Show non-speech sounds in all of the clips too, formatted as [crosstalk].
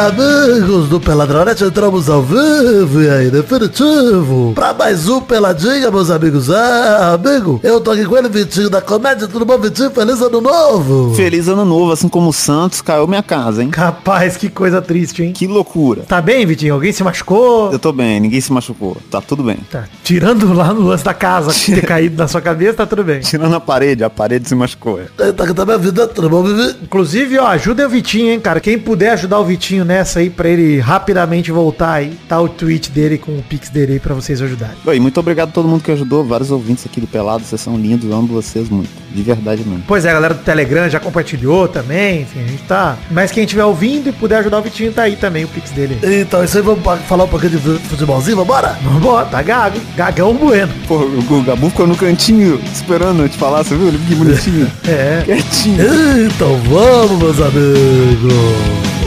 amigos do Peladronete, entramos ao vivo e aí, definitivo. Pra mais um Peladinha, meus amigos. É, amigo, eu tô aqui com ele, Vitinho da comédia. Tudo bom, Vitinho? Feliz ano novo. Feliz ano novo, assim como o Santos caiu minha casa, hein? Rapaz, que coisa triste, hein? Que loucura. Tá bem, Vitinho? Alguém se machucou? Eu tô bem, ninguém se machucou. Tá tudo bem. Tá. Tirando lá no lance da casa que ter [laughs] caído na sua cabeça, tá tudo bem. Tirando a parede, a parede se machucou. Tá, tá, tá minha vida, tudo bom, Vivi? Inclusive, ó, ajuda o Vitinho, hein, cara. Quem puder ajudar o Vitinho nessa aí pra ele rapidamente voltar aí, tá o tweet dele com o pix dele aí pra vocês ajudarem. Oi, muito obrigado a todo mundo que ajudou, vários ouvintes aqui do Pelado, vocês são lindos, amo vocês muito. De verdade mesmo. Pois é, a galera do Telegram já compartilhou também, enfim, a gente tá... Mas quem estiver ouvindo e puder ajudar o Vitinho, tá aí também o pix dele. Então, isso aí, vamos falar um pouquinho de futebolzinho, vambora? Vambora, tá gago, gagão bueno. Pô, o Gabu ficou no cantinho esperando eu te falar, você viu? Ele que bonitinho. [laughs] É. Quietinho. Então vamos, meus amigos.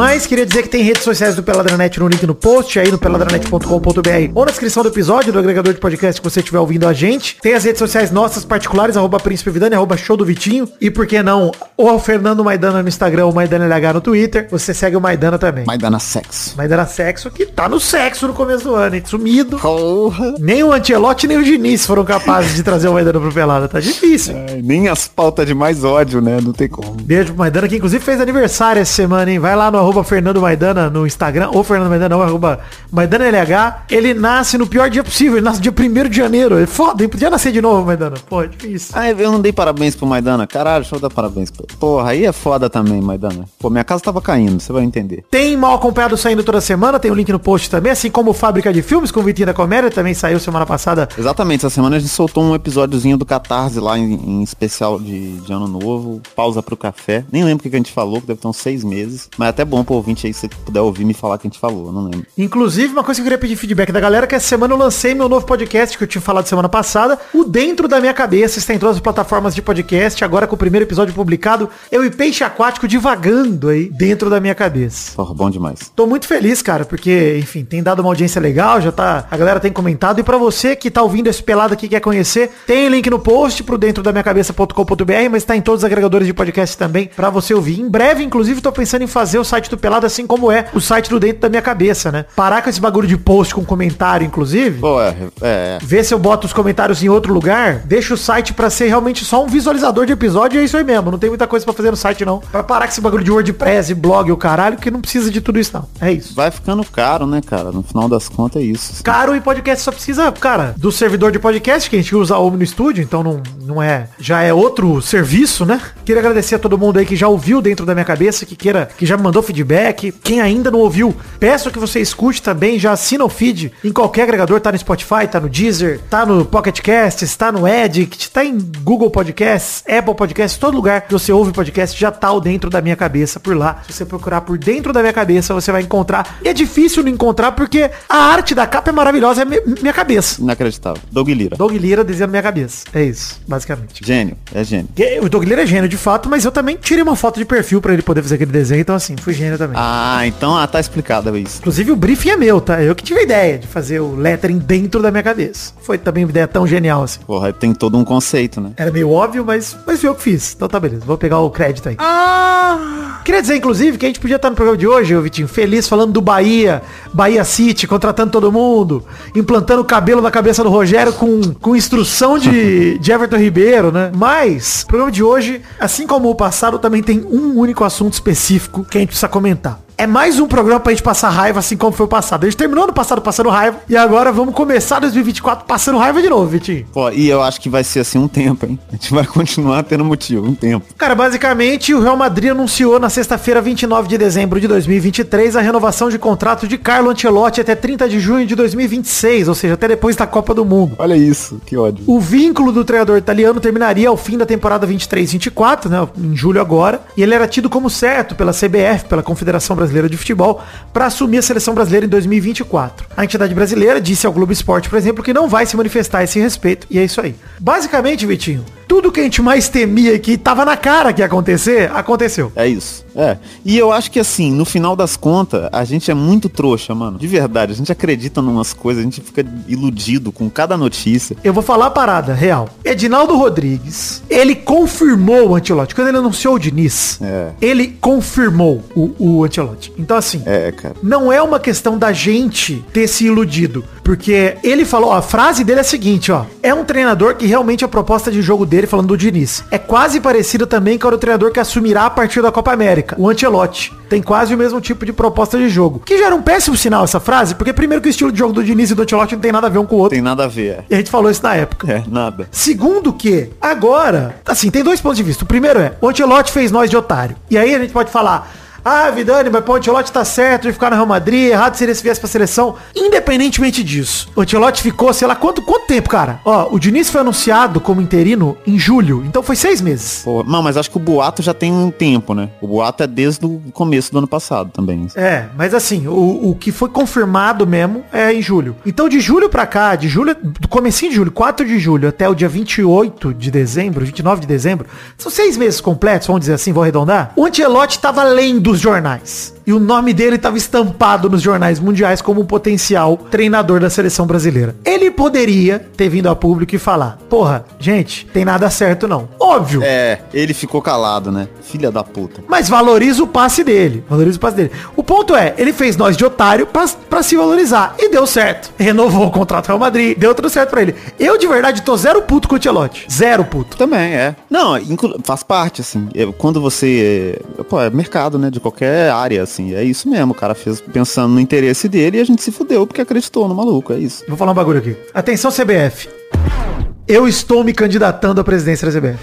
Mas queria dizer que tem redes sociais do Peladranet no link no post, aí no peladranet.com.br ou na descrição do episódio do agregador de podcast que você estiver ouvindo a gente. Tem as redes sociais nossas particulares, arroba Príncipe Vidani, arroba Show do Vitinho. E por que não, o Fernando Maidana no Instagram, o Maidana LH no Twitter. Você segue o Maidana também. Maidana sexo. Maidana Sexo, que tá no sexo no começo do ano, hein? Sumido. Porra. Nem o Antielote nem o Diniz foram capazes de trazer o Maidana pro Pelada. Tá difícil. Ai, nem as pautas de mais ódio, né? Não tem como. Beijo pro Maidana, que inclusive fez aniversário essa semana, hein? Vai lá no arroba Fernando Maidana no Instagram, ou Fernando Maidana, não, arroba Maidana LH. Ele nasce no pior dia possível, ele nasce dia 1 de janeiro. É foda, ele podia nascer de novo, Maidana. Pô, é difícil. Ah, eu não dei parabéns pro Maidana. Caralho, deixa eu dar parabéns ele. Porra, aí é foda também, Maidana. Pô, minha casa tava caindo, você vai entender. Tem mal acompanhado saindo toda semana, tem o link no post também, assim como Fábrica de Filmes com o Vitinho da Comédia, também saiu semana passada. Exatamente, essa semana a gente soltou um episódiozinho do Catarse lá em, em especial de, de ano novo. Pausa pro café. Nem lembro o que a gente falou, que deve ter uns seis meses. Mas até bom pro ouvinte aí, se você puder ouvir me falar o que a gente falou, não lembro. Inclusive, uma coisa que eu queria pedir feedback da galera, que essa semana eu lancei meu novo podcast, que eu tinha falado semana passada, o Dentro da Minha Cabeça, está em todas as plataformas de podcast, agora com o primeiro episódio publicado, eu e Peixe Aquático divagando aí, dentro da minha cabeça. Porra, bom demais. Tô muito feliz, cara, porque, enfim, tem dado uma audiência legal, já tá, a galera tem comentado, e pra você que tá ouvindo esse pelado aqui quer conhecer, tem link no post pro dentro da minha cabeça.com.br, mas tá em todos os agregadores de podcast também pra você ouvir. Em breve, inclusive, tô pensando em fazer o site do Pelado assim como é o site do Dentro da Minha Cabeça, né? Parar com esse bagulho de post com comentário, inclusive. Pô, é, é, Ver se eu boto os comentários em outro lugar, deixa o site pra ser realmente só um visualizador de episódio e é isso aí mesmo. Não tem muita coisa pra fazer no site, não. Pra parar com esse bagulho de WordPress, blog e o caralho, que não precisa de tudo isso, não. É isso. vai ficando caro, né, cara? No final das contas é isso. Caro e podcast só precisa, cara, do servidor de podcast, que a gente usa o no estúdio, então não, não é. Já é outro serviço, né? Queria agradecer a todo mundo aí que já ouviu dentro da minha cabeça, que queira, que já me mandou feedback. Quem ainda não ouviu, peço que você escute também, já assina o feed em qualquer agregador, tá no Spotify, tá no Deezer, tá no Pocket Casts, tá no Edict, tá em Google Podcasts, Apple Podcasts, todo lugar que você ouve podcast já tá o dentro da minha cabeça por lá. Se você procurar por dentro da minha cabeça, você vai encontrar. E é difícil não encontrar porque a arte da capa é maravilhosa, é mi- minha cabeça. Inacreditável. Doug Lira. Doug Lira desenhando minha cabeça. É isso, basicamente. Gênio, é gênio. O Doug Lira é gênio de fato, mas eu também tirei uma foto de perfil pra ele poder fazer aquele desenho, então assim, fui gênio também. Ah, então ah, tá explicado isso. Inclusive o briefing é meu, tá? Eu que tive a ideia de fazer o lettering dentro da minha cabeça. Foi também uma ideia tão genial assim. Porra, tem todo um conceito, né? Era meio óbvio, mas, mas foi eu que fiz. Então tá beleza, vou pegar o crédito aí. Queria dizer, inclusive, que a gente podia estar no programa de hoje, ô Vitinho, feliz falando do Bahia, Bahia City, contratando todo mundo, implantando o cabelo na cabeça do Rogério com, com instrução de, [laughs] de Everton Ribeiro, né? Mas, o programa de hoje, assim como o passado, também tem um único assunto específico que a gente precisa comentar. É mais um programa pra gente passar raiva, assim como foi o passado. A gente terminou no passado passando raiva, e agora vamos começar 2024 passando raiva de novo, Vitinho. Pô, e eu acho que vai ser assim um tempo, hein? A gente vai continuar tendo motivo, um tempo. Cara, basicamente o Real Madrid anunciou na sexta-feira, 29 de dezembro de 2023, a renovação de contrato de Carlo Ancelotti até 30 de junho de 2026, ou seja, até depois da Copa do Mundo. Olha isso, que ódio. O vínculo do treinador italiano terminaria ao fim da temporada 23-24, né, em julho agora, e ele era tido como certo pela CBF, pela Confederação Brasileira de Futebol, para assumir a seleção brasileira em 2024. A entidade brasileira disse ao Globo Esporte, por exemplo, que não vai se manifestar a esse respeito, e é isso aí. Basicamente, Vitinho, tudo que a gente mais temia que tava na cara que ia acontecer, aconteceu. É isso. É. E eu acho que assim, no final das contas, a gente é muito trouxa, mano. De verdade. A gente acredita numas coisas, a gente fica iludido com cada notícia. Eu vou falar a parada real. Edinaldo Rodrigues, ele confirmou o Antilote. Quando ele anunciou o Diniz, É. ele confirmou o, o Antilote. Então, assim, É, cara. não é uma questão da gente ter se iludido. Porque ele falou, ó, a frase dele é a seguinte, ó. É um treinador que realmente a proposta de jogo dele, falando do Diniz, é quase parecido também com o treinador que assumirá a partir da Copa América, o Ancelotti. Tem quase o mesmo tipo de proposta de jogo. Que já era um péssimo sinal essa frase, porque primeiro que o estilo de jogo do Diniz e do Ancelotti não tem nada a ver um com o outro. Tem nada a ver. é. E a gente falou isso na época. É, nada. Segundo que, agora, assim, tem dois pontos de vista. O primeiro é, o Ancelotti fez nós de otário. E aí a gente pode falar, ah, Vidani, mas pô, o Ancelotti tá certo de ficar no Real Madrid, errado seria se viesse pra seleção. Independentemente disso, o Ancelotti ficou, sei lá, quanto, quanto tempo, cara? Ó, o Diniz foi anunciado como interino em julho, então foi seis meses. Pô, não, mas acho que o boato já tem um tempo, né? O boato é desde o começo do ano passado também. É, mas assim, o, o que foi confirmado mesmo é em julho. Então de julho pra cá, de julho, do comecinho de julho, 4 de julho até o dia 28 de dezembro, 29 de dezembro, são seis meses completos, vamos dizer assim, vou arredondar. O Ancelotti tava lendo os jornais. E o nome dele estava estampado nos jornais mundiais como um potencial treinador da seleção brasileira. Ele poderia ter vindo a público e falar, porra, gente, tem nada certo não. Óbvio. É, ele ficou calado, né? Filha da puta. Mas valoriza o passe dele. Valoriza o passe dele. O ponto é, ele fez nós de otário pra, pra se valorizar. E deu certo. Renovou o contrato com o Real Madrid. Deu tudo certo pra ele. Eu, de verdade, tô zero puto com o Tchelote. Zero puto. Também, é. Não, faz parte, assim. Quando você. Pô, é mercado, né? De qualquer área, assim. É isso mesmo. O cara fez pensando no interesse dele e a gente se fudeu porque acreditou no maluco. É isso. Vou falar um bagulho aqui. Atenção, CBF. Eu estou me candidatando à presidência da CBF.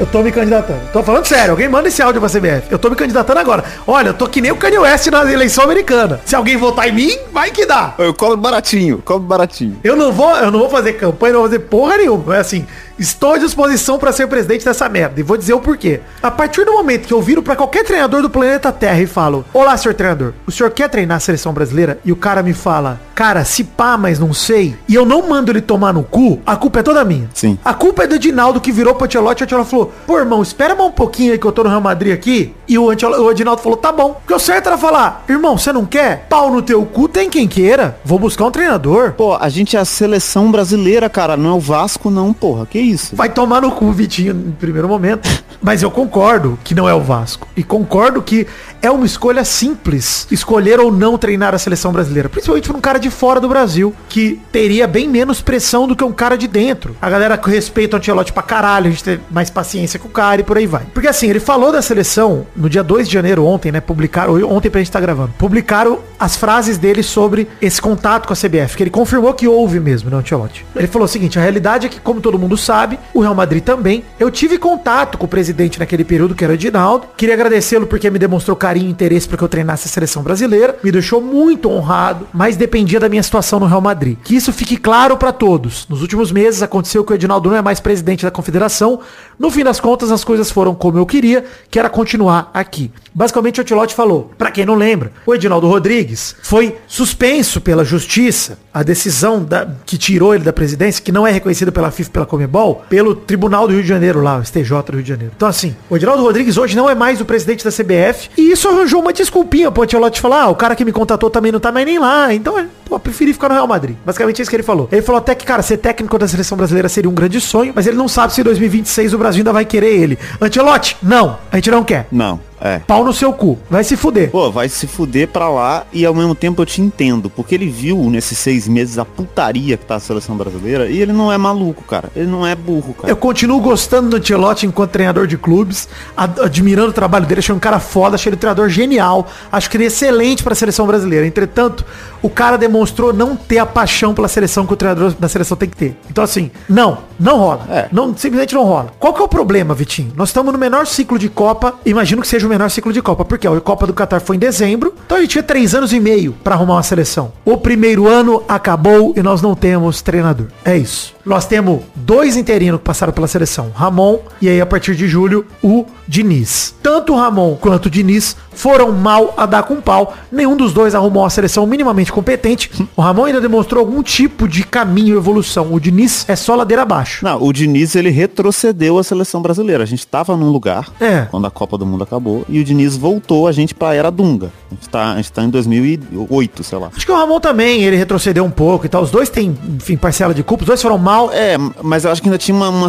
Eu tô me candidatando. Tô falando sério, alguém manda esse áudio pra CBF. Eu tô me candidatando agora. Olha, eu tô que nem o Kanye West na eleição americana. Se alguém votar em mim, vai que dá. Eu cobro baratinho, cobro baratinho. Eu não vou, eu não vou fazer campanha, não vou fazer porra nenhuma. É assim, estou à disposição pra ser presidente dessa merda. E vou dizer o porquê. A partir do momento que eu viro pra qualquer treinador do planeta Terra e falo: Olá, senhor treinador, o senhor quer treinar a seleção brasileira? E o cara me fala: Cara, se pá, mas não sei. E eu não mando ele tomar no cu, a culpa é toda minha. Sim. A culpa é do Edinaldo que virou pro Ancelotti e o Ancelotti falou, pô, irmão, espera mais um pouquinho aí que eu tô no Real Madrid aqui. E o, Ancelotti, o Edinaldo falou, tá bom. Porque o certo era falar, irmão, você não quer? Pau no teu cu, tem quem queira. Vou buscar um treinador. Pô, a gente é a seleção brasileira, cara. Não é o Vasco, não, porra. Que isso? Vai tomar no cu, Vitinho, no primeiro momento. [laughs] Mas eu concordo que não é o Vasco. E concordo que é uma escolha simples escolher ou não treinar a seleção brasileira. Principalmente para um cara de fora do Brasil, que teria bem menos pressão do que um cara de dentro. A galera que respeita o Ancelotti pra caralho, a gente tem mais paciência com o cara e por aí vai. Porque assim, ele falou da seleção no dia 2 de janeiro, ontem, né? Publicaram, ontem pra gente tá gravando. Publicaram as frases dele sobre esse contato com a CBF, que ele confirmou que houve mesmo, né, Ancelotti. Ele falou o seguinte, a realidade é que, como todo mundo sabe, o Real Madrid também, eu tive contato com o presidente naquele período, que era o Edinaldo. Queria agradecê-lo porque me demonstrou carinho e interesse para que eu treinasse a seleção brasileira. Me deixou muito honrado, mas dependia da minha situação no Real Madrid. Que isso fique claro para todos. Nos últimos meses aconteceu que o Edinaldo não é mais presidente da confederação. No fim das contas, as coisas foram como eu queria, que era continuar aqui. Basicamente, o Ancelotti falou, para quem não lembra, o Edinaldo Rodrigues foi suspenso pela justiça, a decisão da- que tirou ele da presidência, que não é reconhecida pela FIFA pela Comebol, pelo Tribunal do Rio de Janeiro lá, o STJ do Rio de Janeiro. Então assim, o Edinaldo Rodrigues hoje não é mais o presidente da CBF, e isso arranjou uma desculpinha pro Ancelotti falar, ah, o cara que me contratou também não tá mais nem lá, então é, pô, eu preferi ficar no Real Madrid. Basicamente é isso que ele falou. Ele falou até que, cara, ser técnico da seleção brasileira seria um grande sonho, mas ele não sabe se em 2026 o Brasil ainda vai querer ele. Ancelotti, não, a gente não quer. Não, é. Pau no seu cu. Vai se fuder. Pô, vai se fuder pra lá e ao mesmo tempo eu te entendo, porque ele viu nesses seis meses a putaria que tá a seleção brasileira e ele não é maluco, cara. Ele não é burro, cara. Eu continuo gostando do Ancelotti enquanto treinador de clubes, ad- admirando o trabalho dele, achei um cara foda, achei ele um treinador genial, acho que ele é excelente para a seleção brasileira. Entretanto, o cara demonstrou não ter a paixão pela seleção que o treinador da seleção tem que ter. Então assim, não, não rola. É. Não, simplesmente não rola. Qual que é o problema, Vitinho? Nós estamos no menor ciclo de Copa, imagino que seja o menor ciclo de Copa, porque a Copa do Catar foi em dezembro, então a gente tinha três anos e meio para arrumar uma seleção. O primeiro ano acabou e nós não temos treinador. É isso. Nós temos dois interinos que passaram pela seleção, Ramon e aí a partir de julho o Diniz. Tanto o Ramon quanto o Diniz foram mal a dar com pau. Nenhum dos dois arrumou uma seleção minimamente competente. O Ramon ainda demonstrou algum tipo de caminho evolução. O Diniz é só ladeira abaixo. Não, o Diniz ele retrocedeu a seleção brasileira. A gente tava num lugar É. quando a Copa do Mundo acabou e o Diniz voltou a gente pra era Dunga. A gente tá, a gente tá em 2008, sei lá. Acho que o Ramon também, ele retrocedeu um pouco e tal. Os dois têm, enfim, parcela de culpa. Os dois foram mal. É, mas eu acho que ainda tinha uma, uma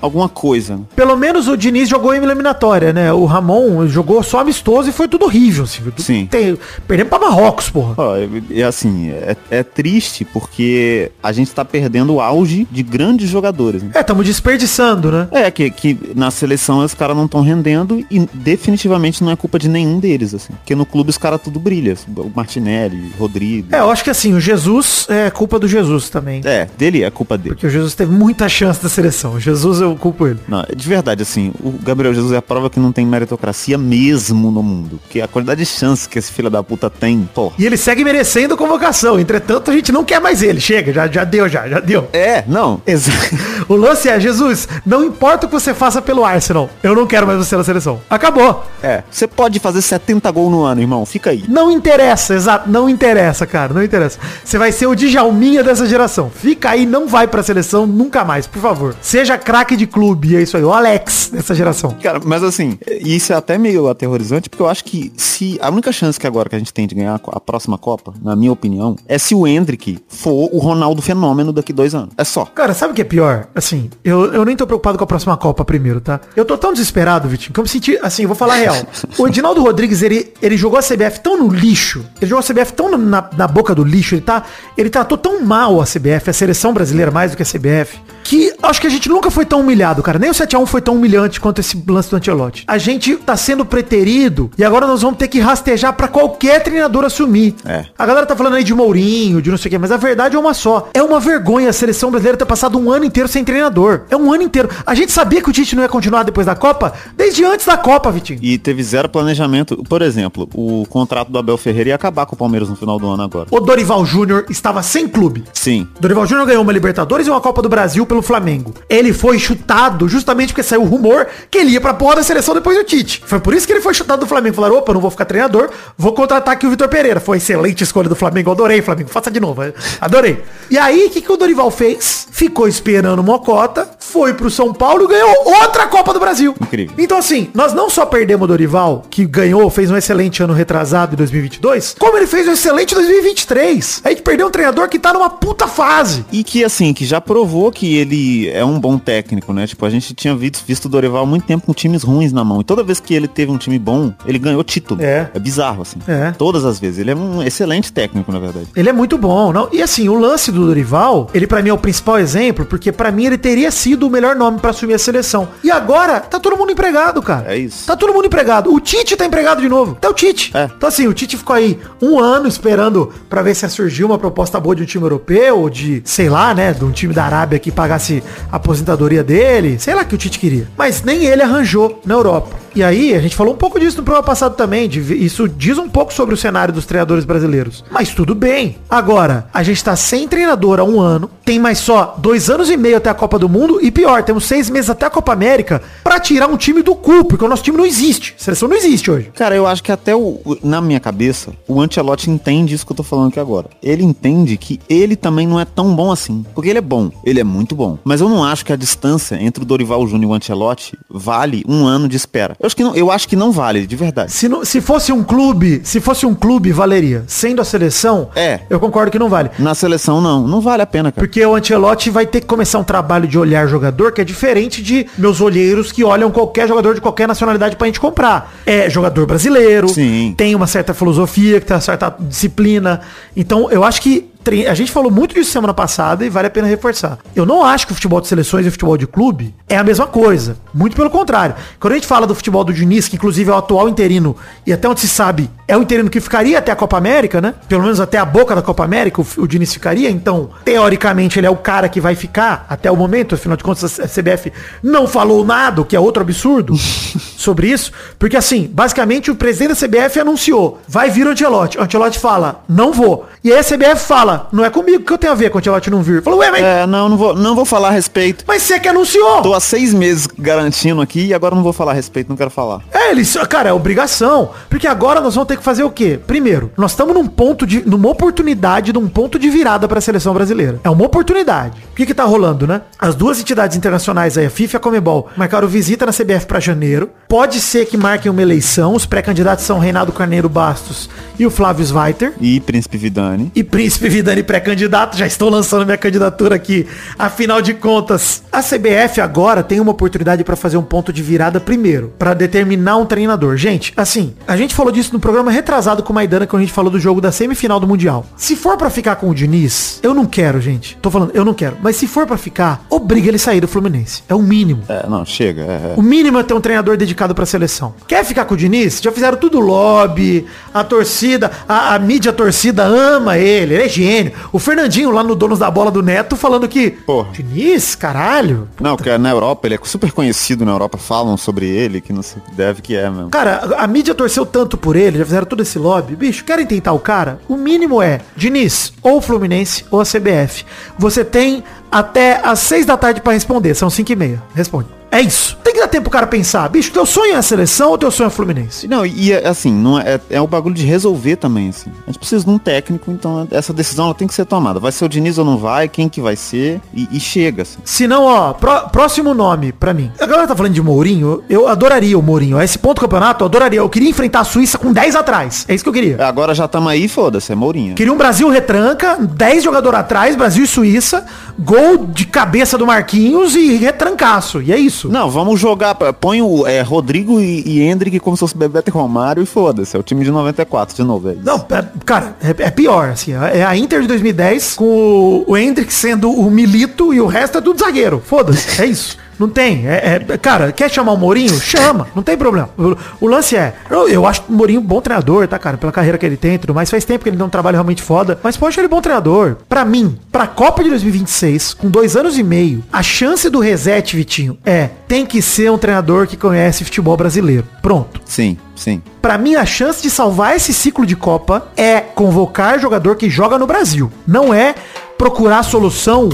alguma coisa. Pelo menos o Diniz jogou em eliminatória, né? O Ramon jogou só amistoso e foi tudo horrível, assim. Tudo- Sim. Tem, perdemos pra Marrocos, porra. Ó, é, é assim, é, é triste porque a gente tá perdendo o auge de grandes jogadores. né? É, estamos desperdiçando, né? É, que, que na seleção os caras não estão rendendo e definitivamente não é culpa de nenhum deles, assim. Porque no clube os caras tudo brilha. O Martinelli, Rodrigo. É, eu acho que assim, o Jesus é culpa do Jesus também. É, dele é culpa dele. Porque o Jesus teve muita chance da seleção. O Jesus eu culpo ele. Não, de verdade, assim, o Gabriel Jesus é a prova que não tem meritocracia mesmo no mundo. Porque a quantidade de chance que esse filho da puta tem, porra. E ele segue merecendo convocação. Entretanto, a gente não quer mais ele. Chega, já, já deu, já, já deu. É, não, exato. [laughs] O lance é, Jesus, não importa o que você faça pelo Arsenal, eu não quero mais você na seleção. Acabou. É, você pode fazer 70 gols no ano, irmão, fica aí. Não interessa, exato, não interessa, cara, não interessa. Você vai ser o Djalminha dessa geração. Fica aí, não vai pra seleção nunca mais, por favor. Seja craque de clube, é isso aí, o Alex dessa geração. Cara, mas assim, isso é até meio aterrorizante, porque eu acho que se a única chance que agora que a gente tem de ganhar a próxima Copa, na minha opinião, é se o Hendrick for o Ronaldo fenômeno daqui dois anos. É só. Cara, sabe o que é pior? Assim, eu, eu nem tô preocupado com a próxima Copa primeiro, tá? Eu tô tão desesperado, Vitinho, que eu me senti, assim, eu vou falar real. O Edinaldo Rodrigues, ele, ele jogou a CBF tão no lixo, ele jogou a CBF tão na, na boca do lixo, ele tá, ele tratou tão mal a CBF, a seleção brasileira mais do que a CBF, que acho que a gente nunca foi tão humilhado, cara. Nem o 7x1 foi tão humilhante quanto esse lance do Ancelotti. A gente tá sendo preterido e agora nós vamos ter que rastejar pra qualquer treinador assumir. É. A galera tá falando aí de Mourinho, de não sei o quê, mas a verdade é uma só. É uma vergonha a seleção brasileira ter passado um ano inteiro sem treinador. É um ano inteiro. A gente sabia que o Tite não ia continuar depois da Copa, desde antes da Copa, Vitinho. E teve zero planejamento. Por exemplo, o contrato do Abel Ferreira ia acabar com o Palmeiras no final do ano agora. O Dorival Júnior estava sem clube. Sim. Dorival Júnior ganhou uma Libertadores e uma Copa do Brasil pelo Flamengo. Ele foi chutado justamente porque saiu o rumor que ele ia pra porra da seleção depois do Tite. Foi por isso que ele foi chutado do Flamengo. Falaram, opa, não vou ficar treinador, vou contratar aqui o Vitor Pereira. Foi excelente escolha do Flamengo. Adorei, Flamengo. Faça de novo. Adorei. E aí, o que, que o Dorival fez? Ficou esperando Mocota, foi pro São Paulo e ganhou outra Copa do Brasil. Incrível. Então, assim, nós não só perdemos o Dorival, que ganhou, fez um excelente ano retrasado em 2022, como ele fez um excelente 2023. A gente perdeu um treinador que tá numa puta fase. E que, assim, que já provou que ele é um bom técnico, né? Tipo, a gente tinha visto, visto o Dorival há muito tempo com times ruins na mão. E toda vez que ele teve um time bom, ele ganhou título. É. É bizarro, assim. É. Todas as vezes. Ele é um excelente técnico, na verdade. Ele é muito bom, não? E assim, o lance do Dorival, ele pra mim é o principal exemplo, porque pra mim ele teria sido o melhor nome pra assumir a seleção. E agora tá todo mundo empregado, cara. É isso. Tá todo mundo empregado. O Tite tá empregado de novo. Tá o Tite. É. Então assim, o Tite ficou aí um ano esperando pra ver se ia surgir uma proposta boa de um time europeu ou de, sei lá, né, de um time da Arábia que pagasse a aposentadoria dele. Sei lá que o Tite queria. Mas nem ele arranjou na Europa. E aí, a gente falou um pouco disso no programa passado também. de isso diz um pouco sobre o cenário dos treinadores brasileiros. Mas tudo bem. Agora, a gente tá sem treinador há um ano. Tem mais só dois anos e meio até a Copa do Mundo. E pior, temos seis meses até a Copa América pra tirar um time do cu, porque o nosso time não existe. A seleção não existe hoje. Cara, eu acho que até o, na minha cabeça, o Ancelotti entende isso que eu tô falando aqui agora. Ele entende que ele também não é tão bom assim. Porque ele é bom, ele é muito bom. Mas eu não acho que a distância entre o Dorival Júnior e o Ancelotti vale um ano de espera. Eu acho que não, eu acho que não vale, de verdade. Se, não- se fosse um clube, se fosse um clube, valeria. Sendo a seleção, É. eu concordo que não vale. Na seleção, não. Não vale a pena, cara. Porque o Ancelotti vai ter que começar um trabalho de olhar jogador que é diferente de meus olheiros que olham qualquer jogador de qualquer nacionalidade pra gente comprar. É jogador brasileiro, Sim. tem uma certa filosofia, que tem uma certa disciplina. Então, eu acho que a gente falou muito disso semana passada e vale a pena reforçar. Eu não acho que o futebol de seleções e o futebol de clube é a mesma coisa. Muito pelo contrário. Quando a gente fala do futebol do Diniz, que inclusive é o atual interino e até onde se sabe é o interino que ficaria até a Copa América, né? Pelo menos até a boca da Copa América, o, o Diniz ficaria. Então, teoricamente, ele é o cara que vai ficar até o momento. Afinal de contas, a CBF não falou nada, o que é outro absurdo [laughs] sobre isso. Porque, assim, basicamente, o presidente da CBF anunciou, vai vir o Ancelotti. O Ancelotti fala, não vou. E aí a CBF fala, não é comigo que eu tenho a ver com o Ancelotti não vir. Falou, ué, mas, É, não, não vou, não vou falar a respeito. mas você que anunciou. Tô há seis meses garantindo aqui e agora não vou falar a respeito, não quero falar. É, eles, cara, é obrigação. Porque agora nós vamos ter que fazer o quê? Primeiro, nós estamos num ponto de. numa oportunidade, num ponto de virada para a seleção brasileira. É uma oportunidade. O que que tá rolando, né? As duas entidades internacionais aí, a FIFA e a Comebol, marcaram visita na CBF para janeiro. Pode ser que marquem uma eleição. Os pré-candidatos são Reinaldo Carneiro Bastos e o Flávio Sveiter. E Príncipe Vidani. E Príncipe Vidani pré-candidato, já estou lançando minha candidatura aqui. Afinal de contas, a CBF agora tem uma oportunidade para fazer um ponto de virada primeiro, para determinar um treinador. Gente, assim, a gente falou disso no programa retrasado com o Maidana quando a gente falou do jogo da semifinal do Mundial. Se for para ficar com o Diniz, eu não quero, gente. Tô falando, eu não quero. Mas se for para ficar, obriga ele a sair do Fluminense. É o mínimo. É, não, chega. é, é. O mínimo é ter um treinador dedicado pra seleção. Quer ficar com o Diniz? Já fizeram tudo lobby, a torcida, a, a mídia a torcida ama ele, ele é gênio. O Fernandinho lá no Donos da Bola do Neto falando que, Porra. Diniz, caralho. Não, porque na Europa, ele é super conhecido na Europa, falam sobre ele, que não se deve que é mesmo. Cara, a, a mídia torceu tanto por ele, já fizeram todo esse lobby. Bicho, querem tentar o cara? O mínimo é, Diniz, ou Fluminense ou a CBF. Você tem até às seis da tarde pra responder, são cinco e meia. Responde. É isso. Tem que dar tempo pro cara pensar. Bicho, teu sonho é a seleção ou teu sonho é o Fluminense? Não, e é, assim, não é, é o bagulho de resolver também, assim. A gente precisa de um técnico, então essa decisão ela tem que ser tomada. Vai ser o Diniz ou não vai, quem que vai ser, e, e chega, assim. Se não, ó, pró- próximo nome pra mim. A galera tá falando de Mourinho, eu adoraria o Mourinho. A esse ponto do campeonato, eu adoraria. Eu queria enfrentar a Suíça com 10 atrás. É isso que eu queria. Agora já estamos aí, foda-se, é Mourinho. Queria um Brasil retranca, 10 jogadores atrás, Brasil e Suíça, gol de cabeça do Marquinhos e retrancaço. E é isso. Não, vamos jogar, põe o é, Rodrigo e, e Hendrick como se fosse Bebeto e Romário e foda-se, é o time de 94 de novo, é. Não, é- cara, é, é pior, assim. É a Inter de 2010 com o, o Hendrick sendo o Milito e o resto é tudo zagueiro. Foda-se, é isso. Não tem. É, é- cara, quer chamar o Mourinho? Chama, não tem problema. O, o lance é, eu, eu acho o Mourinho um bom treinador, tá, cara? Pela carreira que ele tem e tudo mais. Faz tempo que ele não um trabalho realmente foda. Mas pô, eu acho ele bom treinador. Pra mim, pra Copa de 2026, com dois anos e meio, a chance do reset, Vitinho, é, tem que ser um treinador que conhece futebol brasileiro. Pronto. Sim, sim. Pra mim, a chance de salvar esse ciclo de Copa é convocar jogador que joga no Brasil. Não é procurar solução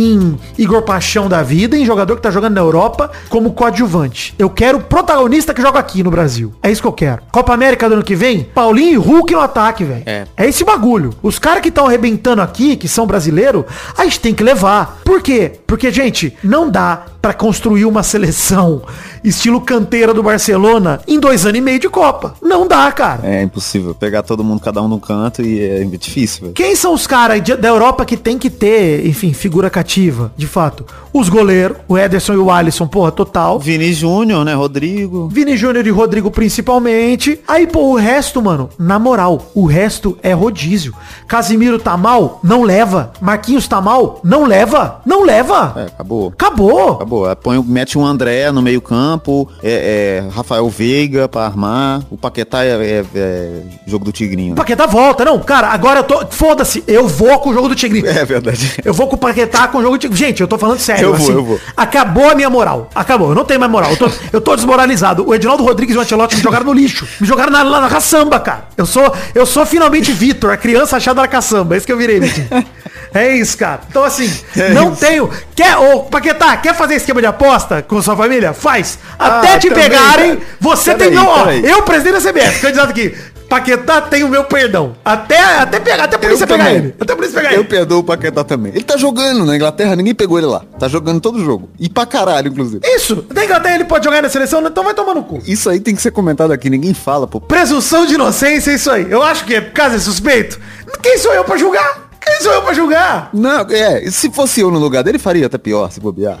em Igor Paixão da vida, em jogador que tá jogando na Europa, como coadjuvante. Eu quero protagonista que joga aqui no Brasil. É isso que eu quero. Copa América do ano que vem, Paulinho e Hulk no ataque, velho. É. É esse bagulho. Os caras que estão arrebentando aqui, que são brasileiros, a gente tem que levar. Por quê? Porque, gente, não dá pra construir uma seleção estilo canteira do Barcelona em dois anos e meio de Copa. Não dá, cara. É impossível pegar todo mundo, cada um num canto e é difícil, velho. Quem são os caras da Europa que tem que ter, enfim, figura cativa, de fato? Os goleiros, o Ederson e o Alisson, porra, total. Vini Júnior, né, Rodrigo. Vini Júnior e Rodrigo principalmente. Aí, pô, o resto, mano, na moral, o resto é rodízio. Casimiro tá mal? Não leva. Marquinhos tá mal? Não leva. Não leva. É, acabou. Acabou. Acabou. É, Põe, mete um André no meio campo, é, é, Rafael Veiga pra armar, o Paquetá é, é- é jogo do Tigrinho. O Paquetá volta. Não, cara, agora eu tô... Foda-se, eu vou com o jogo do Tigrinho. É verdade. Eu vou com o Paquetá com o jogo de... Gente, eu tô falando sério. Eu vou, assim, eu vou. Acabou a minha moral. Acabou. Eu não tenho mais moral. Eu tô, eu tô desmoralizado. O Edinaldo Rodrigues e o Ancelotti me jogaram no lixo. Me jogaram na, na, na caçamba, cara. Eu sou, eu sou finalmente Vitor, a criança achada na caçamba. É isso que eu virei. É isso, cara. Então, assim, É não isso. tenho. Quer, ô, Paquetá, quer fazer esquema de aposta com sua família? Faz. Até Ah, te também, pegarem, cara. você Peraí, tem. Não, ó, eu, presidente da CBF, candidato aqui. Paquetá tem o meu perdão. Até, até pegar, até a polícia Eu pegar ele. Até a polícia pegar Eu ele. perdoo o Paquetá também. Ele tá jogando na Inglaterra, ninguém pegou ele lá. Tá jogando todo jogo. E pra caralho, inclusive. Isso. Da Inglaterra ele pode jogar na seleção, então vai tomar no cu. Isso aí tem que ser comentado aqui, ninguém fala, pô. Presunção de inocência é isso aí. Eu acho que é caso é suspeito. Quem sou eu pra julgar? Quem sou eu pra julgar? Não, é, se fosse eu no lugar dele, faria até pior, se bobear.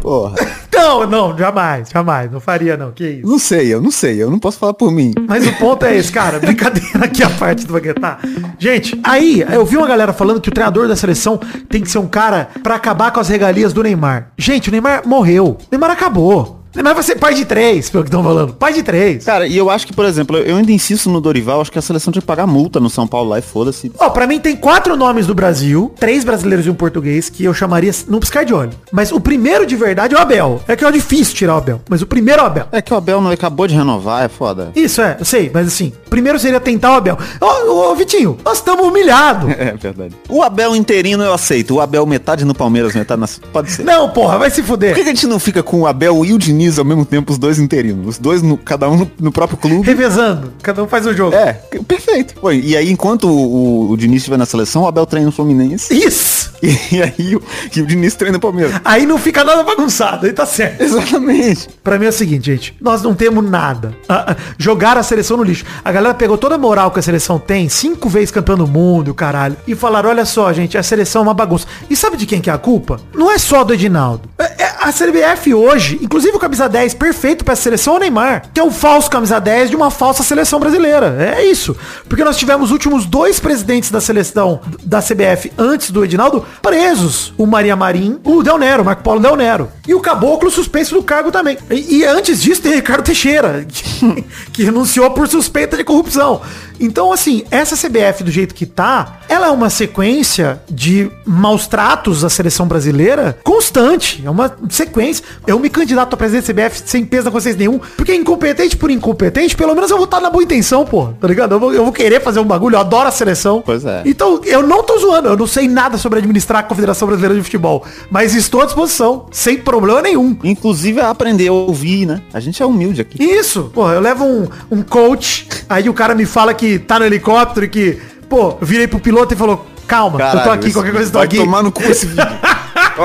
Porra. Não, não, jamais, jamais. Não faria não, que isso. Não sei, eu não sei, eu não posso falar por mim. Mas o ponto é esse, cara. [laughs] Brincadeira aqui a parte do Paquetá. Gente, aí eu vi uma galera falando que o treinador da seleção tem que ser um cara pra acabar com as regalias do Neymar. Gente, o Neymar morreu. O Neymar acabou. Vai ser pai de três, pelo que estão falando. Pai de três. Cara, e eu acho que, por exemplo, eu ainda insisto no Dorival, acho que a seleção tinha que pagar multa no São Paulo lá e foda-se. Ó, pra mim tem quatro nomes do Brasil, três brasileiros e um português, que eu chamaria num piscar de olho. Mas o primeiro de verdade é o Abel. É que é difícil tirar o Abel. Mas o primeiro é o Abel. É que o Abel não acabou de renovar, é foda. Isso é, eu sei, mas assim, primeiro seria tentar o Abel. Ô, Vitinho, nós estamos humilhados. [laughs] É verdade. O Abel interino eu aceito. O Abel metade no Palmeiras, metade na... Pode ser. Não, porra, vai se Por fuder. que a gente não fica com o Abel e o Diniz ao mesmo tempo, os dois interinos? Os dois, no, cada um no, no próprio clube. Revezando, cada um faz um jogo. É, perfeito. Pô, e aí, enquanto o, o, o Diniz estiver na seleção, o Abel treina no Fluminense. Isso! [laughs] E, aí, o, e o Diniz treina no Palmeiras. Aí não fica nada bagunçado, aí tá certo. Exatamente. Pra mim é o seguinte, gente. Nós não temos nada. Ah, ah, jogaram a seleção no lixo. A galera pegou toda a moral que a seleção tem, cinco vezes campeão do mundo, o caralho, e falaram, olha só, gente, a seleção é uma bagunça. E sabe de quem que é a culpa? Não é só do Edinaldo. É- é- a CBF hoje, inclusive o camisa 10 perfeito pra essa seleção é o Neymar, que é o falso camisa 10 de uma falsa seleção brasileira. É isso. Porque nós tivemos os últimos dois presidentes da seleção da CBF antes do Edinaldo presos. O Maria Marim, o Del Nero, Marco Paulo Del Nero. E o Caboclo suspenso do cargo também. E, e antes disso tem Ricardo Teixeira, [laughs] que, que renunciou por suspeita de corrupção. Então, assim, essa CBF do jeito que tá, ela é uma sequência de maus tratos à seleção brasileira constante. É uma sequência. Eu me candidato a presidente da CBF sem peso na consciência nenhum, porque incompetente por incompetente, pelo menos eu vou estar na boa intenção, pô. Tá ligado? Eu vou, eu vou querer fazer um bagulho, eu adoro a seleção. Pois é. Então, eu não tô zoando, eu não sei nada sobre administrar a Confederação Brasileira de Futebol, mas estou à disposição, sem problema nenhum. Inclusive a aprender a ouvir, né? A gente é humilde aqui. Isso, pô, eu levo um, um coach, aí o cara me fala que tá no helicóptero e que, pô, eu virei pro piloto e falou, calma, eu tô Caralho, aqui, qualquer coisa eu tô vai aqui. tomar no cu esse [laughs] vídeo.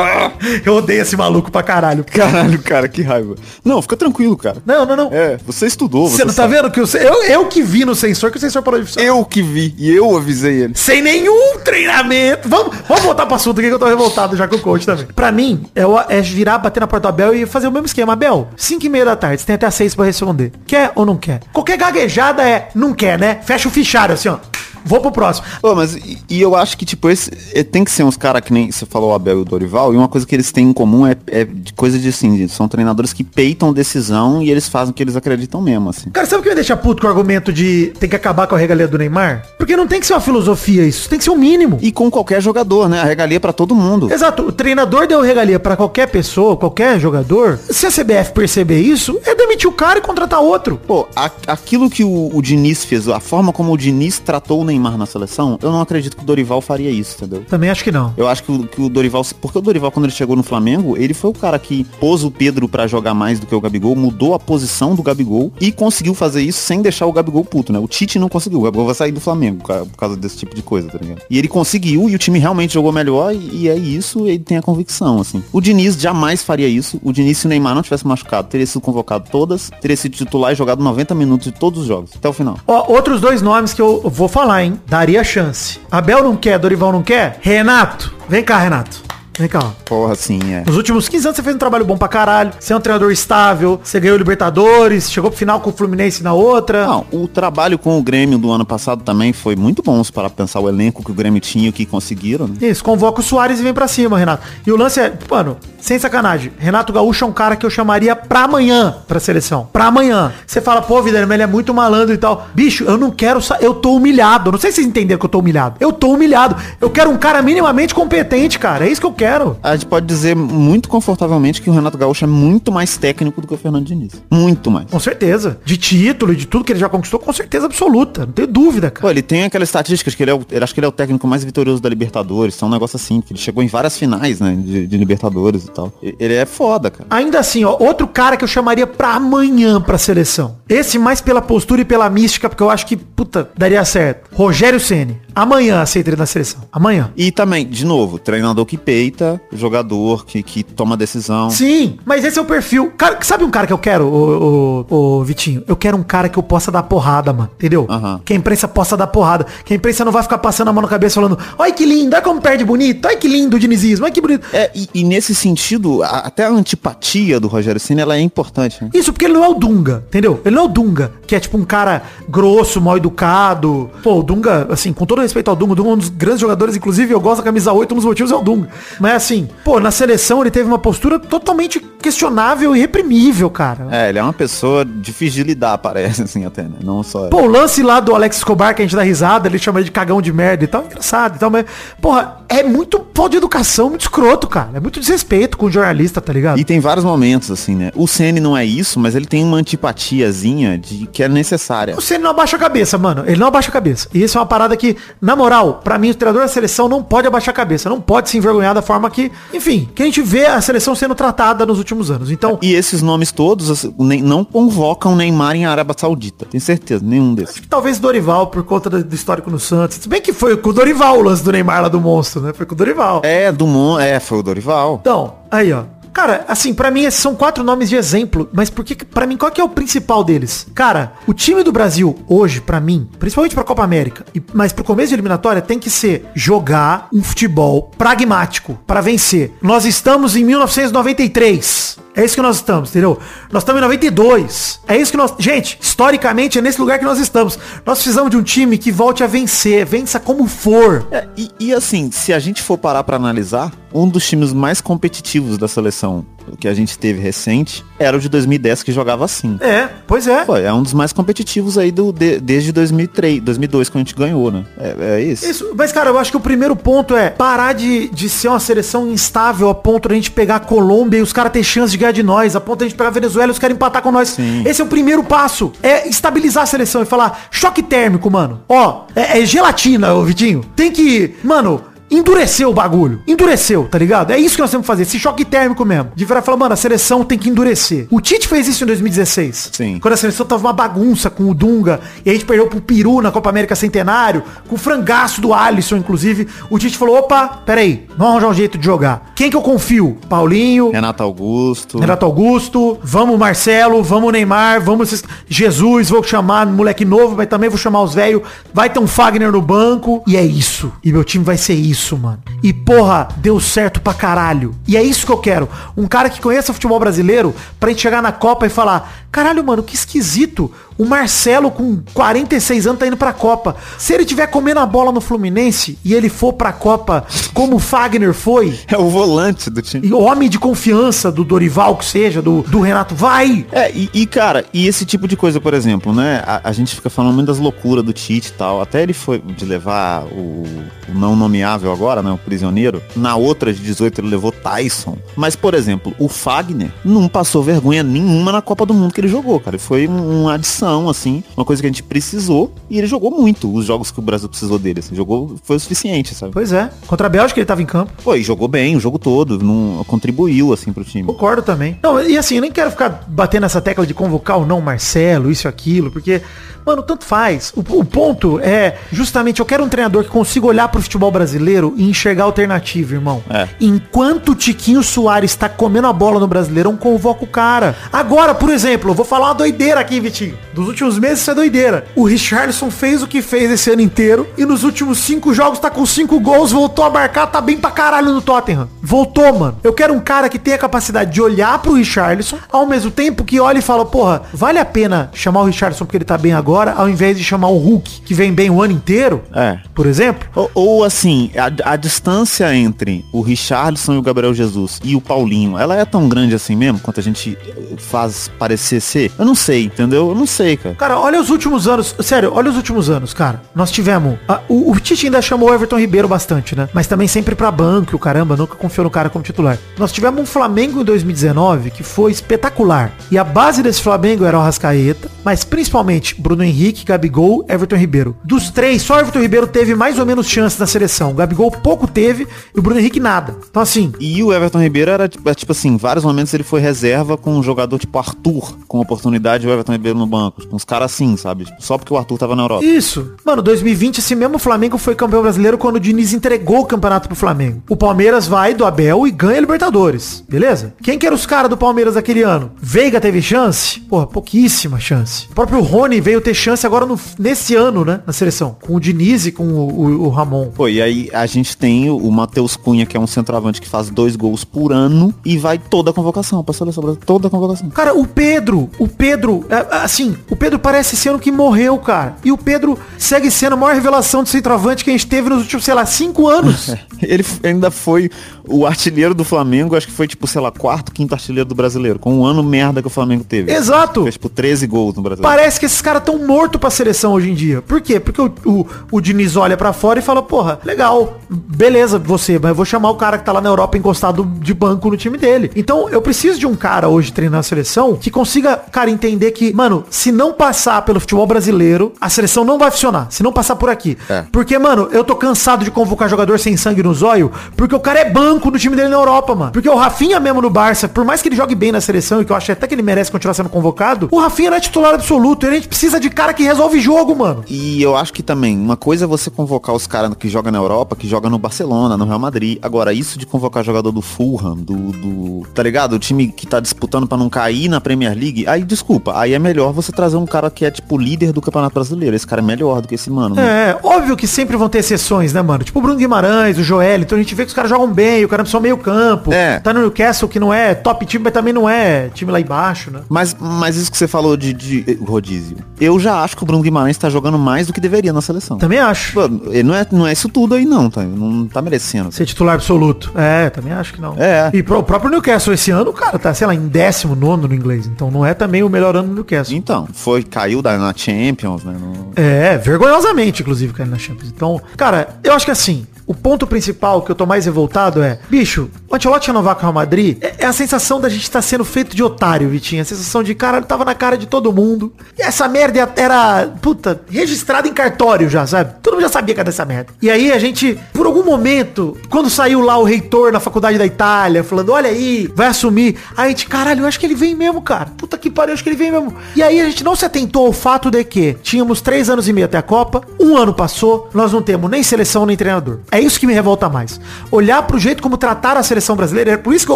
[laughs] Eu odeio esse maluco pra caralho. Caralho, cara, que raiva. Não, fica tranquilo, cara. Não, não, não. É, você estudou, Você não tá sabe. vendo que o, se- eu, eu que vi no sensor que o sensor parou de funcionar. Eu que vi, e eu avisei ele. Sem nenhum treinamento. Vamos, vamos voltar pro assunto aqui que eu tô revoltado já com o coach também. Pra mim, é, é virar, bater na porta do Abel e fazer o mesmo esquema. Abel, 5 e meia da tarde, você tem até às 6 pra responder. Quer ou não quer? Qualquer gaguejada é não quer, né? Fecha o fichário assim, ó. Vou pro próximo. Pô, mas e, e eu acho que, tipo, esse é, tem que ser uns caras que nem você falou, o Abel e o Dorival, e uma coisa que eles têm em comum é, é de coisa de assim, são treinadores que peitam decisão e eles fazem o que eles acreditam mesmo, assim. Cara, sabe o que me deixa puto com o argumento de tem que acabar com a regalia do Neymar? Porque não tem que ser uma filosofia isso, tem que ser o mínimo. E com qualquer jogador, né? A regalia pra todo mundo. Exato, o treinador deu regalia pra qualquer pessoa, qualquer jogador. Se a CBF perceber isso, é demitir o cara e contratar outro. Pô, a- aquilo que o, o Diniz fez, a forma como o Diniz tratou o Neymar na seleção, eu não acredito que o Dorival faria isso, entendeu? Também acho que não. Eu acho que o, que o Dorival. Porque o Dorival, quando ele chegou no Flamengo, ele foi o cara que pôs o Pedro pra jogar mais do que o Gabigol, mudou a posição do Gabigol e conseguiu fazer isso sem deixar o Gabigol puto, né? O Tite não conseguiu. O Gabigol vai sair do Flamengo por causa desse tipo de coisa, tá ligado? E ele conseguiu e o time realmente jogou melhor e, e é isso, ele tem a convicção, assim. O Diniz jamais faria isso. O Diniz, se o Neymar não tivesse machucado, teria sido convocado todas, teria sido titular e jogado 90 minutos de todos os jogos, até o final. Ó, outros dois nomes que eu vou falar, hein? Daria chance. Abel não quer, Dorival não quer? Renato. Vem cá, Renato. Vem cá. Porra, sim, é. Nos últimos 15 anos você fez um trabalho bom pra caralho. Você é um treinador estável. Você ganhou Libertadores. Chegou pro final com o Fluminense na outra. Não, o trabalho com o Grêmio do ano passado também foi muito bom, pra pensar o elenco que o Grêmio tinha e o que conseguiram, né? Isso, convoca o Soares e vem pra cima, Renato. E o lance é, mano, sem sacanagem. Renato Gaúcho é um cara que eu chamaria pra amanhã pra seleção. Pra amanhã. Você fala, pô, Videlma, ele é muito malandro e tal. Bicho, eu não quero. Eu tô humilhado. Não sei se vocês entenderam que eu tô humilhado. Eu tô humilhado. Eu quero um cara minimamente competente, cara. É isso que eu quero. A gente pode dizer muito confortavelmente que o Renato Gaúcho é muito mais técnico do que o Fernando Diniz. Muito mais. Com certeza. De título e de tudo que ele já conquistou, com certeza absoluta. Não tenho dúvida, Pô, cara. ele tem aquela estatística de que ele é o, ele acho que ele é o técnico mais vitorioso da Libertadores, é um negócio assim, que ele chegou em várias finais, né, de, de Libertadores e tal. Ele é foda, cara. Ainda assim, ó, outro cara que eu chamaria pra amanhã pra seleção. Esse mais pela postura e pela mística, porque eu acho que, puta, daria certo. Rogério Ceni. Amanhã aceita ele na seleção. Amanhã. E também, de novo, treinador que peita, jogador que, que toma decisão. Sim, mas esse é o perfil. Cara, sabe um cara que eu quero, ô, ô, ô, Vitinho? Eu quero um cara que eu possa dar porrada, mano. Entendeu? Aham. Que a imprensa possa dar porrada. Que a imprensa não vai ficar passando a mão na cabeça falando, olha que lindo, olha como perde bonito, olha que lindo o dinizismo, olha que bonito. É, e, e nesse sentido, a- até a antipatia do Rogério Ceni ela é importante, né? Isso porque ele não é o Dunga, entendeu? Ele não é o Dunga, que é tipo um cara grosso, mal educado. Pô, o Dunga, assim, com todo respeito ao Dunga, o Dunga é um dos grandes jogadores, inclusive eu gosto da camisa 8, um dos motivos é o Dunga. Mas assim, pô, na seleção ele teve uma postura totalmente questionável e reprimível, cara. É, ele é uma pessoa difícil de lidar, parece, [laughs] assim, até, né? Não só... Pô, o lance lá do Alex Escobar, que a gente dá risada, ele chama ele de cagão de merda e tal, engraçado e tal, mas, porra, é muito falta de educação, muito escroto, cara. É muito desrespeito com o jornalista, tá ligado? E tem vários momentos, assim, né? O Ceni não é isso, mas ele tem uma antipatiazinha de que é necessária. O Ceni não abaixa a cabeça, mano. Ele não abaixa a cabeça. E isso é uma parada que, na moral, pra mim, o treinador da seleção não pode abaixar a cabeça. Não pode se envergonhar da forma que, enfim, que a gente vê a seleção sendo tratada nos últimos anos. Então, E esses nomes todos assim, não convocam Neymar em Arábia Saudita. Tenho certeza, nenhum desses. acho que talvez Dorival, por conta do, do histórico no Santos. Se bem que foi com o Dorival o lance do Neymar lá do monstro, né? Foi com o Dorival. É, Dumont, é, foi o Dorival. Então, aí, ó. Cara, assim, pra mim esses são quatro nomes de exemplo, mas por que, para mim, qual que é o principal deles? Cara, o time do Brasil hoje, pra mim, principalmente pra Copa América, mas pro começo de eliminatória, tem que ser jogar um futebol pragmático pra vencer. Nós estamos em 1993. É isso que nós estamos, entendeu? Nós estamos em 92. É isso que nós. Gente, historicamente é nesse lugar que nós estamos. Nós precisamos de um time que volte a vencer, vença como for. É, e, e assim, se a gente for parar pra analisar, um dos times mais competitivos da seleção que a gente teve recente era o de 2010 que jogava assim. É, pois é. Pô, é um dos mais competitivos aí do, de- desde 2003, 2002 que a gente ganhou, né? É, é isso. Isso, mas cara, eu acho que o primeiro ponto é parar de, de ser uma seleção instável a ponto de a gente pegar a Colômbia e os caras ter chance de ganhar de nós, a ponto de a gente pegar a Venezuela e os caras empatar com nós. Sim. Esse é o primeiro passo. É estabilizar a seleção e falar choque térmico, mano. Ó, é, é gelatina, ô Vitinho. Tem que, mano, endureceu o bagulho. Endureceu, tá ligado? É isso que nós temos que fazer. Esse choque térmico mesmo. De virar e falar, mano, a seleção tem que endurecer. O Tite fez isso em 2016. Sim. Quando a seleção tava uma bagunça com o Dunga. E a gente perdeu pro Peru na Copa América Centenário. Com o frangaço do Alisson, inclusive. O Tite falou, opa, peraí. Vamos arranjar um jeito de jogar. Quem que eu confio? Paulinho. Renato Augusto. Renato Augusto, vamos Marcelo, vamos Neymar, vamos Jesus, vou chamar moleque novo, mas também vou chamar os velhos. Vai ter um Fagner no banco. E é isso. E meu time vai ser isso, mano. E porra, deu certo pra caralho. E é isso que eu quero. Um cara que conheça o futebol brasileiro pra gente chegar na Copa e falar: caralho, mano, que esquisito. O Marcelo com 46 anos tá indo pra Copa. Se ele tiver comendo a bola no Fluminense e ele for pra Copa como o Fagner foi, [laughs] É o volante do time. e homem de confiança do Dorival, que seja, do, do Renato, vai! É, e, e, cara, e esse tipo de coisa, por exemplo, né? A, a gente fica falando muito das loucuras do Tite e tal. Até ele foi de levar o, o não nomeável agora, né? O prisioneiro. Na outra de 18 ele levou Tyson. Mas, por exemplo, o Fagner não passou vergonha nenhuma na Copa do Mundo que ele jogou, cara. Foi um- uma adição, assim, uma coisa que a gente precisou. E ele jogou muito os jogos que o Brasil precisou dele. Assim, jogou, foi o suficiente, sabe? Pois é. Contra a Bélgica ele tava em campo. Pô, e jogou bem o jogo todo. Não, contribuiu, assim, pro time. Concordo também. Não, e assim, eu nem quero ficar batendo essa tecla de convocar ou não Marcelo, isso e aquilo, porque, mano, tanto faz. O, o ponto é, justamente, eu quero um treinador que consiga olhar pro futebol brasileiro e enxergar alternativa, irmão. É. Enquanto o Tiquinho Soares tá comendo a bola no Brasileirão, convoca o cara. Agora, por exemplo, eu vou falar uma doideira aqui, Vitinho. Dos últimos meses isso é doideira. O Richarlison fez o que fez esse ano inteiro e nos últimos cinco jogos tá com cinco gols, voltou a marcar, tá bem pra caralho no Tottenham. Voltou, mano. Eu quero um cara que tenha a capacidade de olhar pro Richarlison, ao mesmo tempo que olha e fala, porra, vale a pena chamar o Richarlison porque ele tá bem agora, ao invés de chamar o Hulk, que vem bem o ano inteiro, É. por exemplo? Ou, ou, assim, a, a distância entre o Richardson e o Gabriel Jesus e o Paulinho, ela é tão grande assim mesmo, quanto a gente faz parecer ser? Eu não sei, entendeu? Eu não sei, cara. Cara, olha os últimos anos. Sério, olha os últimos anos, cara. Nós tivemos. a- o, o Tite ainda chamou o Everton Ribeiro bastante, né? Mas também sempre pra banco, o caramba, nunca confiou no cara como titular. Nós tivemos um Flamengo em 2019 que foi espetacular. E a base desse Flamengo era o Rascaeta, mas principalmente Bruno Henrique, Gabigol, Everton Ribeiro. Dos três, só Everton Ribeiro teve mais ou menos chance na seleção. O Gabigol pouco teve e o Bruno Henrique nada. Então assim, E o Everton Ribeiro era, tipo, é, tipo assim, em vários momentos ele foi reserva com um jogador tipo Arthur, com oportunidade e o Everton Ribeiro no banco. Com uns caras assim, sabe? Tipo, só porque o Arthur tava na Europa. Isso. Mano, 2020, esse mesmo Flamengo foi campeão brasileiro quando o Diniz entregou o campeonato pro Flamengo. O Palmeiras vai do Abel e ganha a Libertadores. Beleza? Quem que era os caras do Palmeiras daquele ano? Veiga teve chance? Porra, pouquíssima chance. O próprio Rony veio ter chance agora no- nesse ano, né? Na seleção. Com o Diniz e com o, o- o Ramon. Pô, e aí a gente tem o, Matheus Cunha, que é um centroavante que faz dois gols por ano e vai toda a convocação, pra seleção brasileira, toda a convocação. Cara, o Pedro, o Pedro, é, assim, o Pedro parece ser o que morreu, cara. E o Pedro segue sendo a maior revelação de centroavante que a gente teve nos últimos, sei lá, cinco anos. [laughs] Ele ainda foi o artilheiro do Flamengo, acho que foi, tipo, sei lá, quarto, quinto artilheiro do brasileiro, com um ano merda que o Flamengo teve. Exato. Fez, tipo, 13 gols no brasileiro. Parece que esses caras tão mortos pra seleção hoje em dia. Por quê? Porque o, o, o Diniz olha pra fora e fala, porra, legal, beleza você, mas eu vou chamar o cara que tá lá na Europa encostado de banco no time dele. Então eu preciso de um cara hoje treinando a seleção que consiga, cara, entender que, mano, se não passar pelo futebol brasileiro, a seleção não vai funcionar. Se não passar por aqui. É. Porque, mano, eu tô cansado de convocar jogador sem sangue no zóio, porque o cara é banco no time dele na Europa, mano. Porque o Rafinha mesmo no Barça, por mais que ele jogue bem na seleção e que eu acho até que ele merece continuar sendo convocado, o Rafinha não é titular absoluto. E a gente precisa de cara que resolve jogo, mano. E eu acho que também, uma coisa é você convocar os caras que jogam na Europa, que jogam no Barcelona, no Real Madrid. Agora, isso de convocar jogador do Fulham, do, do tá ligado? O time que tá disputando pra não cair na Premier League, aí desculpa, aí é melhor você trazer um cara que é tipo líder do Campeonato Brasileiro. Esse cara é melhor do que esse mano. né? É, óbvio que sempre vão ter exceções, né, mano? Tipo o Bruno Guimarães, o Joel, então a gente vê que os caras jogam bem, o cara só meio campo. É. Tá no Newcastle, que não é top time, mas também não é time lá embaixo, né? Mas, mas isso que você falou de, de eh, rodízio, eu já acho que o Bruno Guimarães tá jogando mais do que deveria na seleção. Também acho. Pô, ele não é, não é isso tudo aí não, tá? Não tá merecendo. Ser titular absoluto. É, também acho que não. É. E pro, o próprio Newcastle esse ano, cara, tá, sei lá, em décimo nono no inglês. Então não é também o melhor ano do Newcastle. Então, foi, caiu da, na Champions, né? no- É, vergonhosamente, inclusive, caindo na Champions. Então, cara, eu acho que assim, o ponto principal que eu tô mais revoltado é, bicho, o Ancelotti renovar com o Real Madrid é, é a sensação da gente estar sendo feito de otário, Vitinho. A sensação de, cara, tava na cara de todo mundo. E essa merda era, puta, registrada em cartório já, sabe? Todo mundo já sabia que era dessa merda. E aí a gente, por algum momento, quando saiu lá o reitor na faculdade da Itália, falando, olha aí, vai assumir. A gente, caralho, eu acho que ele vem mesmo, cara. Puta que pariu, eu acho que ele vem mesmo. E aí a gente não se atentou ao fato de que tínhamos três anos e meio até a Copa, um ano passou, nós não temos nem seleção nem treinador. É isso que me revolta mais. Olhar pro jeito como tratar a seleção brasileira, é por isso que eu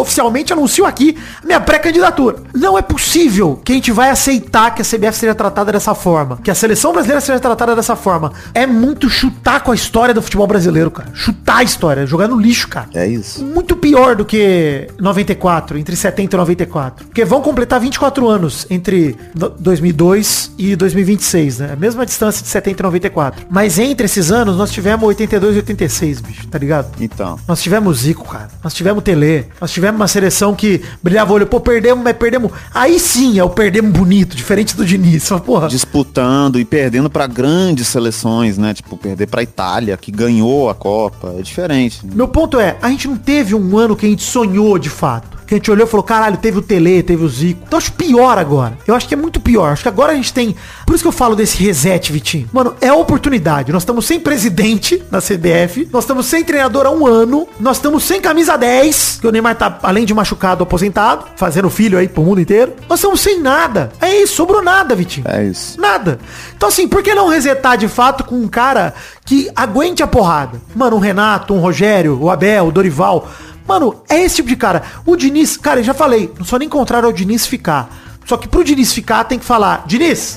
oficialmente anuncio aqui minha pré-candidatura. Não é possível que a gente vai aceitar que a CBF seja tratada dessa forma, que a seleção brasileira seja tratada dessa forma. É muito chutar com a história do futebol brasileiro, cara. Chutar a história, jogar no lixo, cara É isso. muito pior do que 94, entre 70 e 94. Porque vão completar 24 anos entre no- 2002 e 2026, né? A mesma distância de 70 e 94. Mas entre esses anos, nós tivemos 82 e 86, bicho, tá ligado? Então. Nós tivemos Zico, cara. Nós tivemos Tele. Nós tivemos uma seleção que brilhava o olho. Pô, perdemos, mas perdemos. Aí sim é o perdemos bonito, diferente do Diniz. Porra. Disputando e perdendo pra grandes seleções, né? Tipo, perder pra Itália, que ganhou a Copa. É diferente. né? Meu ponto é, a gente não teve um ano que a gente sonhou de fato. Que a gente olhou e falou, caralho, teve o Tele, teve o Zico. Então acho pior agora. Eu acho que é muito pior. Acho que agora a gente tem. Por isso que eu falo desse reset, Vitinho. Mano, é oportunidade. Nós estamos sem presidente na CBF. Nós estamos sem treinador há um ano. Nós estamos sem camisa 10. Que o Neymar tá, além de machucado, aposentado. Fazendo filho aí pro mundo inteiro. Nós estamos sem nada. É isso, sobrou nada, Vitinho. É isso. Nada. Então assim, por que não resetar de fato com um cara que aguente a porrada? Mano, um Renato, um Rogério, o Abel, o Dorival. Mano, é esse tipo de cara. O Diniz, cara, eu já falei, não sou nem contrário ao Diniz ficar. Só que pro Diniz ficar tem que falar, Diniz,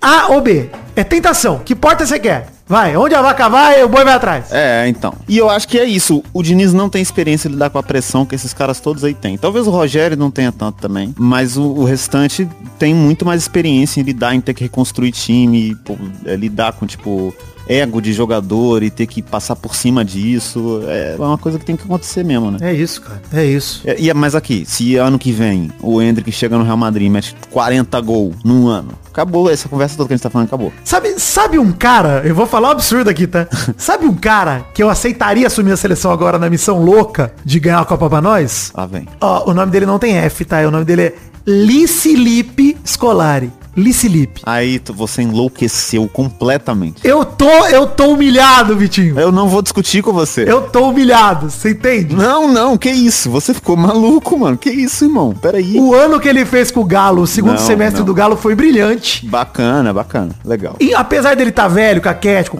A ou B? É tentação. Que porta você quer? Vai, onde a vaca vai, o boi vai atrás. É, então. E eu acho que é isso. O Diniz não tem experiência em lidar com a pressão que esses caras todos aí têm. Talvez o Rogério não tenha tanto também. Mas o, o restante tem muito mais experiência em lidar, em ter que reconstruir time, pô, é, lidar com, tipo, ego de jogador e ter que passar por cima disso. É uma coisa que tem que acontecer mesmo, né? É isso, cara. É isso. É, E, mas aqui, se ano que vem o Hendrick chega no Real Madrid e mete 40 gols num ano, acabou essa conversa toda que a gente tá falando, acabou. Sabe, sabe um cara, eu vou falar um absurdo aqui, tá? [laughs] sabe um cara que eu aceitaria assumir a seleção agora na missão louca de ganhar a Copa pra nós? Lá vem. Ó, o nome dele não tem F, tá? O nome dele é Licilipe Scolari. Licilipe. Aí você enlouqueceu completamente. Eu tô, eu tô humilhado, Vitinho. Eu não vou discutir com você. Eu tô humilhado, você entende? Não, não, que isso? Você ficou maluco, mano. Que isso, irmão? Peraí. O ano que ele fez com o Galo, o segundo Não, semestre não. do Galo foi brilhante. Bacana, bacana. Legal. E apesar dele tá velho, caquético,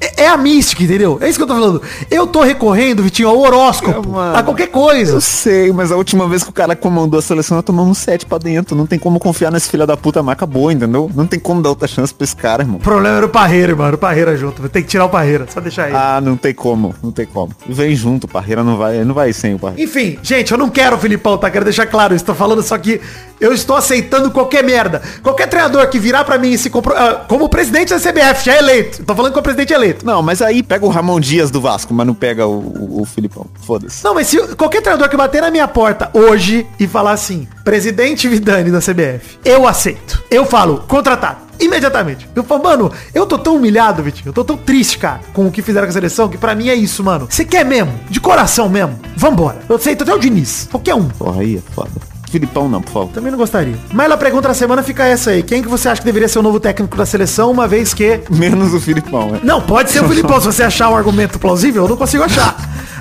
é, é a mística, entendeu? É isso que eu tô falando. Eu tô recorrendo, Vitinho, ao horóscopo, Mano. a qualquer coisa. Eu sei, mas a última vez que o cara comandou a seleção, nós tomamos sete pra dentro. Não tem como confiar nesse filho da puta, mas acabou. Acabou, entendeu? Não tem como dar outra chance pra esse cara, irmão. O problema era o Parreira, mano. O Parreira junto. Ter que tirar o Parreira. Só deixar ele. Ah, não tem como, não tem como. Vem junto, o Parreira não vai, não vai sem o Parreira. Enfim, gente, eu não quero o Filipão, tá? Quero deixar claro isso. Tô falando só que eu estou aceitando qualquer merda. Qualquer treinador que virar pra mim e se compro... ah, como presidente da CBF, já é eleito. Tô falando com o presidente eleito. Não, mas aí pega o Ramon Dias do Vasco, mas não pega o, o, o Filipão. Foda-se. Não, mas se qualquer treinador que bater na minha porta hoje e falar assim, presidente Vidani da CBF, eu aceito. Eu falo, contratado. Imediatamente. Eu falo, mano, eu tô tão humilhado, Vitinho. Eu tô tão triste, cara, com o que fizeram com a seleção, que pra mim é isso, mano. Você quer mesmo? De coração mesmo? Vambora. Eu aceito até o Diniz. Qualquer um. Porra, aí é foda. Filipão não, por favor. Também não gostaria. Mas a pergunta da semana fica essa aí. Quem que você acha que deveria ser o novo técnico da seleção, uma vez que... [laughs] Menos o Filipão, né? Não, pode ser o Filipão. [laughs] Se você achar um argumento plausível, eu não consigo achar.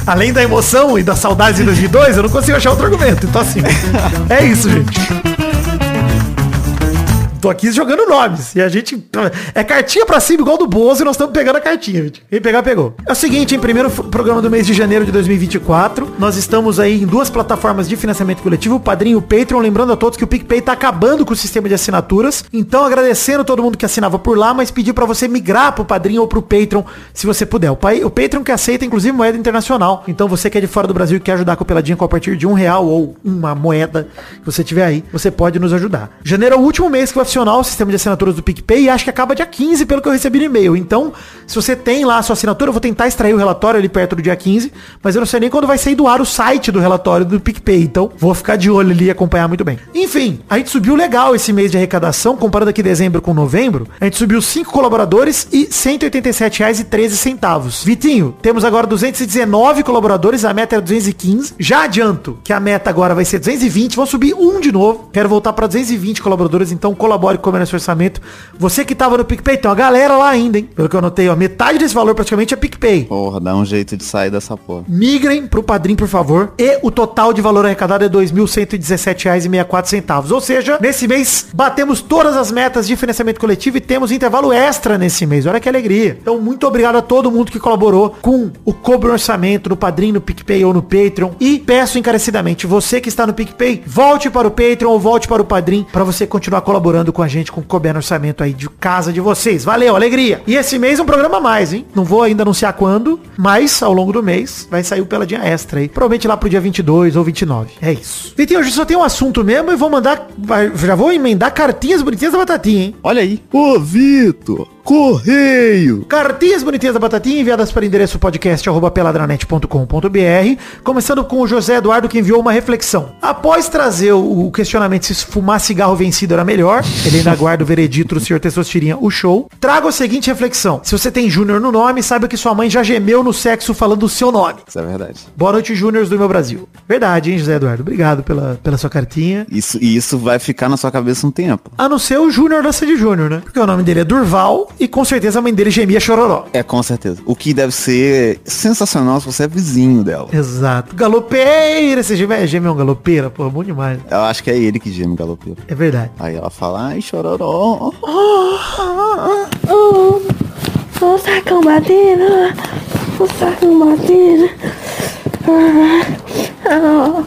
Além da emoção e da saudade de 2002, eu não consigo achar outro argumento. Então assim, [laughs] é isso, gente. Tô aqui jogando nomes. E a gente. É cartinha pra cima, igual do Bozo, e nós estamos pegando a cartinha, gente. Quem pegar, pegou. É o seguinte, em primeiro programa do mês de janeiro de 2024, nós estamos aí em duas plataformas de financiamento coletivo, o Padrinho e o Patreon. Lembrando a todos que o PicPay tá acabando com o sistema de assinaturas. Então, agradecendo todo mundo que assinava por lá, mas pedir pra você migrar pro Padrinho ou pro Patreon, se você puder. O, pai, o Patreon que aceita, inclusive, moeda internacional. Então, você que é de fora do Brasil e quer ajudar com a peladinha com a partir de um real ou uma moeda que você tiver aí, você pode nos ajudar. Janeiro é o último mês que vai o sistema de assinaturas do PicPay e acho que acaba dia 15, pelo que eu recebi no e-mail. Então, se você tem lá a sua assinatura, eu vou tentar extrair o relatório ali perto do dia 15, mas eu não sei nem quando vai sair do ar o site do relatório do PicPay. Então, vou ficar de olho ali e acompanhar muito bem. Enfim, a gente subiu legal esse mês de arrecadação, comparando aqui dezembro com novembro. A gente subiu 5 colaboradores e R$ 187,13. Vitinho, temos agora 219 colaboradores, a meta era 215. Já adianto que a meta agora vai ser 220, vou subir um de novo. Quero voltar para 220 colaboradores, então colabore com o nosso orçamento. Você que tava no PicPay, tem uma galera lá ainda, hein? Pelo que eu notei, ó, metade desse valor praticamente é PicPay. Porra, dá um jeito de sair dessa porra. Migrem pro Padrim, por favor. E o total de valor arrecadado é R$ 2.117,64. Ou seja, nesse mês batemos todas as metas de financiamento coletivo e temos intervalo extra nesse mês. Olha que alegria. Então, muito obrigado a todo mundo que colaborou com o Cobre Orçamento no Padrim, no PicPay ou no Patreon. E peço encarecidamente, você que está no PicPay, volte para o Patreon ou volte para o Padrim para você continuar colaborando com a gente com o no Orçamento aí de casa de vocês. Valeu, alegria. E esse mês um programa a mais, hein? Não vou ainda anunciar quando, mas ao longo do mês vai sair o Peladinha Extra aí. Provavelmente lá pro dia 22 ou 29. É isso. Vitinho, hoje só tem um assunto mesmo e vou mandar, já vou emendar cartinhas bonitinhas da Batatinha, hein? Olha aí. Ô, Vitor, correio. Cartinhas bonitinhas da Batatinha enviadas para o endereço podcast arroba peladranet.com.br Começando com o José Eduardo que enviou uma reflexão. Após trazer o questionamento se fumar cigarro vencido era melhor, ele ainda aguarda o veredito do senhor Testosterinha, o show. Trago a seguinte reflexão. Se você tem Júnior no nome, saiba que sua mãe já gemeu no sexo falando o seu nome. Isso é verdade. Boa noite, Júniors do meu Brasil. Verdade, hein, José Eduardo? Obrigado pela, pela sua cartinha. Isso, e isso vai ficar na sua cabeça um tempo. A não ser o Júnior da Sandy Júnior, né? Porque o nome dele é Durval e com certeza a mãe dele gemia chororó. É, com certeza. O que deve ser sensacional se você é vizinho dela. Exato. Galopeira, você geme, é, geme é um galopeira, pô, bom demais. Eu acho que é ele que geme galopeiro. É verdade. Aí ela fala, ai, chororó. Oh, o sacão batendo, o sacão batendo.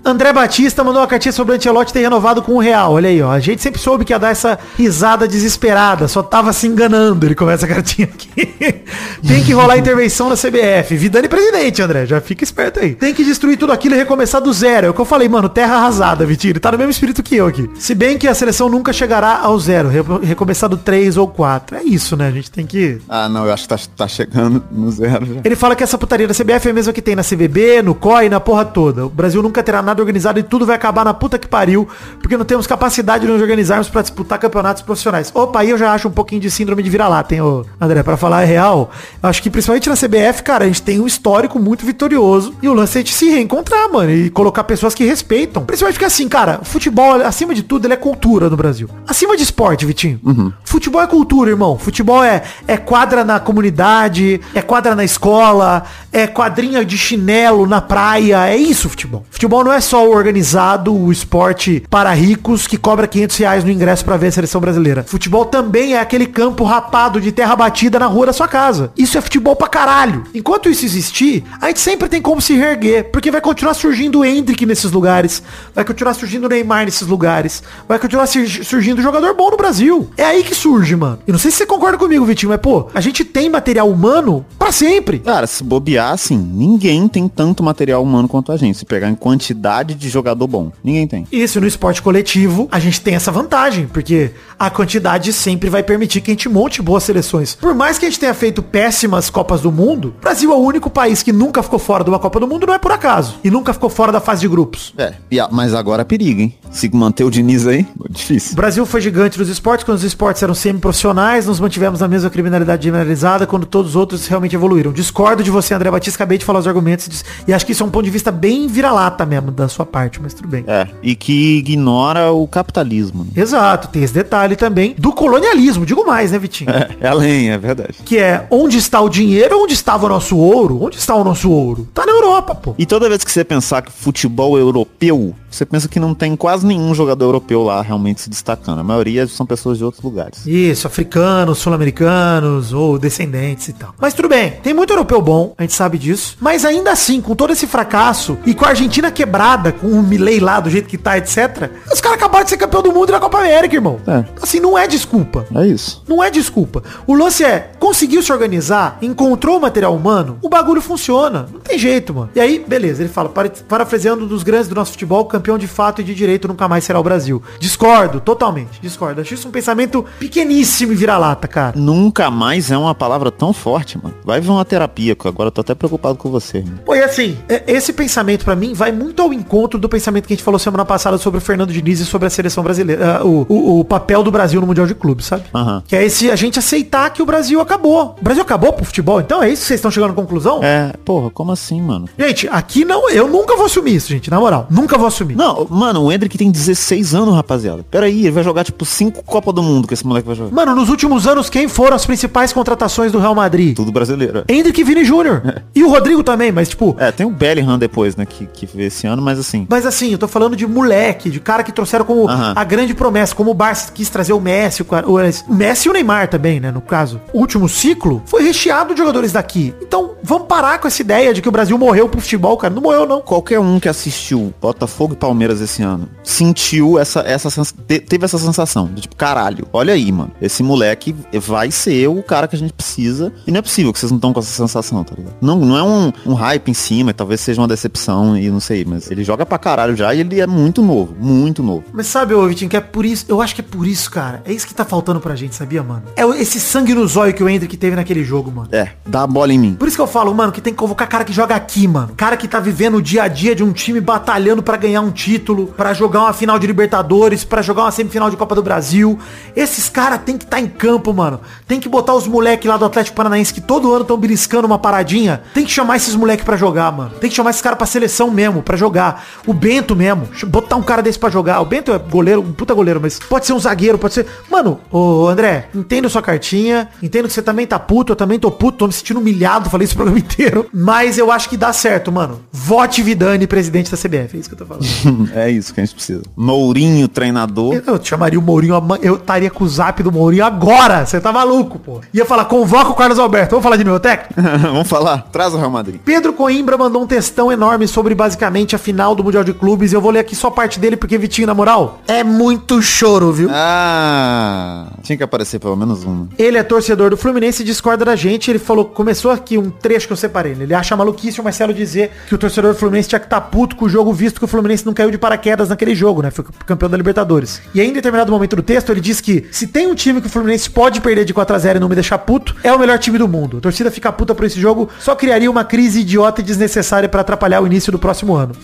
André Batista mandou uma cartinha sobre o Ancelotti ter renovado com um real. Olha aí, ó. A gente sempre soube que ia dar essa risada desesperada. Só tava se enganando. Ele começa a cartinha aqui. [laughs] Tem que rolar intervenção na CBF. Vidani presidente, André. Já fica esperto aí. Tem que destruir tudo aquilo e recomeçar do zero. É o que eu falei, mano. Terra arrasada, Vitinho. Ele tá no mesmo espírito que eu aqui. Se bem que a seleção nunca chegará ao zero. Re- Recomeçar do 3 ou 4. É isso, né? A gente tem que Ah, não, eu acho que tá, tá chegando no zero já. Ele fala que essa putaria da CBF é a mesma que tem na CBB, no COI, na porra toda. O Brasil nunca terá nada organizado e tudo vai acabar na puta que pariu, porque não temos capacidade de nos organizarmos pra disputar campeonatos profissionais. Opa, aí eu já acho um pouquinho de síndrome de vira-lata, hein, ô, André, pra falar a real. Acho que principalmente na CBF, cara, a gente tem um histórico muito vitorioso e o lance é a gente se reencontrar, mano, e colocar pessoas que respeitam. Principalmente porque assim, cara, futebol, acima de tudo, ele é cultura no Brasil. Acima de esporte, Vitinho. Futebol é cultura, irmão. Futebol é, é quadra na comunidade, é quadra na escola, é quadrinha de chinelo na praia. É isso, futebol. futebol. Não é só o organizado, o esporte para ricos que cobra 500 reais no ingresso pra ver a seleção brasileira. Futebol também é aquele campo rapado de terra batida na rua da sua casa. Isso é futebol pra caralho. Enquanto isso existir, a gente sempre tem como se reerguer, porque vai continuar surgindo o Hendrick nesses lugares, vai continuar surgindo o Neymar nesses lugares, vai continuar sur- surgindo jogador bom no Brasil. É aí que surge, mano. E não sei se você concorda comigo, Vitinho, mas pô, a gente tem material humano pra sempre. Cara, se bobear, assim, ninguém tem tanto material humano quanto a gente. Se pegar em quantidade de jogador bom. Ninguém tem. Isso, no esporte coletivo, a gente tem essa vantagem, porque a quantidade sempre vai permitir que a gente monte boas seleções. Por mais que a gente tenha feito péssimas Copas do Mundo, o Brasil é o único país que nunca ficou fora de uma Copa do Mundo, não é por acaso. E nunca ficou fora da fase de grupos. É, mas agora é perigo, hein? Se manter o Diniz aí, O difícil. Brasil foi gigante nos esportes, quando os esportes eram semi-profissionais, nos mantivemos na mesma criminalidade generalizada, quando todos os outros realmente evoluíram. Discordo de você, André Batista, acabei de falar os argumentos, e e acho que isso é um ponto de vista bem vira-lata mesmo da sua parte, mas tudo bem. É, e que ignora o capitalismo. né? Exato, tem esse detalhe também do colonialismo, digo mais, né, Vitinho? É, é além, é verdade. Que é onde está o dinheiro, onde estava o nosso ouro? Onde está o nosso ouro? Tá na Europa, pô. E toda vez que você pensar que futebol europeu, você pensa que não tem quase nenhum jogador europeu lá realmente se destacando. A maioria são pessoas de outros lugares. Isso, africanos, sul-americanos ou descendentes e tal. Mas tudo bem, tem muito europeu bom, a gente sabe disso. Mas ainda assim, com todo esse fracasso e com a Argentina quebrada, com o Milei lá do jeito que tá, etc. Os caras acabaram de ser campeão do mundo na Copa América, irmão. É. Assim, não é desculpa. É isso. Não é desculpa. O lance é, conseguiu se organizar, encontrou o material humano, o bagulho funciona. Não tem jeito, mano. E aí, beleza, ele fala, para- parafraseando um dos grandes do nosso futebol, campeão de fato e de direito nunca mais será o Brasil. Discordo, totalmente, discordo. Acho isso um pensamento pequeníssimo e vira-lata, cara. Nunca mais é uma palavra tão forte, mano. Vai ver uma terapia, que agora eu tô até preocupado com você, mano. Pô, e assim, é- esse pensamento pra mim vai muito ao encontro do pensamento que a gente falou semana passada sobre o Fernando Diniz e sobre a seleção brasileira, ah, o, o- o papel do Brasil no Mundial de Clubes, sabe? Aham. Que é esse a gente aceitar que o Brasil acabou. O Brasil acabou pro futebol, então é isso que vocês estão chegando à conclusão? É, porra, como assim, mano? Gente, aqui não, eu nunca vou assumir isso, gente, na moral. Nunca vou assumir. Não, mano, o Hendrick tem 16 anos, rapaziada. Pera aí, ele vai jogar tipo 5 Copa do Mundo que esse moleque vai jogar. Mano, nos últimos anos, quem foram as principais contratações do Real Madrid? Tudo brasileiro. Hendrick e Vini Júnior. [laughs] E o Rodrigo também, mas tipo... É, tem o Bellingham depois, né, que, que veio esse ano, mas assim. Mas assim, eu tô falando de moleque, de cara que trouxeram como Aham. a grande promessa, como o Barça quis trazer o Messi, o, o Messi e o Neymar também, né, no caso. O último ciclo foi recheado de jogadores daqui. Então, vamos parar com essa ideia de que o Brasil morreu pro futebol, cara. Não morreu, não. Qualquer um que assistiu Botafogo Palmeiras esse ano sentiu essa, essa teve essa sensação de tipo, caralho, olha aí, mano. Esse moleque vai ser o cara que a gente precisa. E não é possível que vocês não estão com essa sensação, tá ligado? Não, não é um, um hype em cima, e talvez seja uma decepção e não sei, mas ele joga pra caralho já e ele é muito novo, muito novo. Mas sabe, ô Vitinho, que é por isso, eu acho que é por isso, cara. É isso que tá faltando pra gente, sabia, mano? É esse sangue no zóio que o Hendrick teve naquele jogo, mano. É, dá a bola em mim. Por isso que eu falo, mano, que tem que convocar cara que joga aqui, mano. Cara que tá vivendo o dia a dia de um time batalhando pra ganhar um título, pra jogar uma final de Libertadores, pra jogar uma semifinal de Copa do Brasil. Esses caras tem que estar em campo, mano. Tem que botar os moleques lá do Atlético Paranaense que todo ano tão beliscando uma paradinha. Tem que chamar esses moleques pra jogar, mano. Tem que chamar esses caras pra seleção mesmo, pra jogar. O Bento mesmo. Botar um cara desse pra jogar. O Bento é goleiro, um puta goleiro, mas pode ser um zagueiro, pode ser. Mano, ô André, entendo sua cartinha. Entendo que você também tá puto. Eu também tô puto. Tô me sentindo humilhado. Falei isso o programa [laughs] inteiro. Mas eu acho que dá certo, mano. Vote Vidani, presidente da CBF. É isso que eu tô falando. [laughs] é isso que a gente precisa. Mourinho, treinador. Eu te chamaria o Mourinho, eu estaria com o zap do Mourinho agora. Você tá maluco, pô. Ia falar, convoca o Carlos Alberto. Vamos falar de técnico? [laughs] Vamos falar? Traz o Real Madrid. Pedro Coimbra mandou um textão enorme sobre basicamente a final do Mundial de Clubes. Eu vou ler aqui só parte dele, porque Vitinho, na moral, é muito choro, viu? Ah, tinha que aparecer pelo menos um. Ele é torcedor do Fluminense e discorda da gente. Ele falou, começou aqui um trecho que eu separei. Ele acha maluquice o Marcelo dizer que o torcedor do Fluminense tinha que estar puto com o jogo, visto que o Fluminense não caiu de paraquedas naquele jogo, né? Foi campeão da Libertadores. E aí, em determinado momento do texto, ele diz que se tem um time que o Fluminense pode perder de 4 a 0 e não me deixar puto, é o melhor time do mundo. A torcida ficar puta por esse jogo só criaria uma crise idiota e desnecessária pra atrapalhar o início do próximo ano.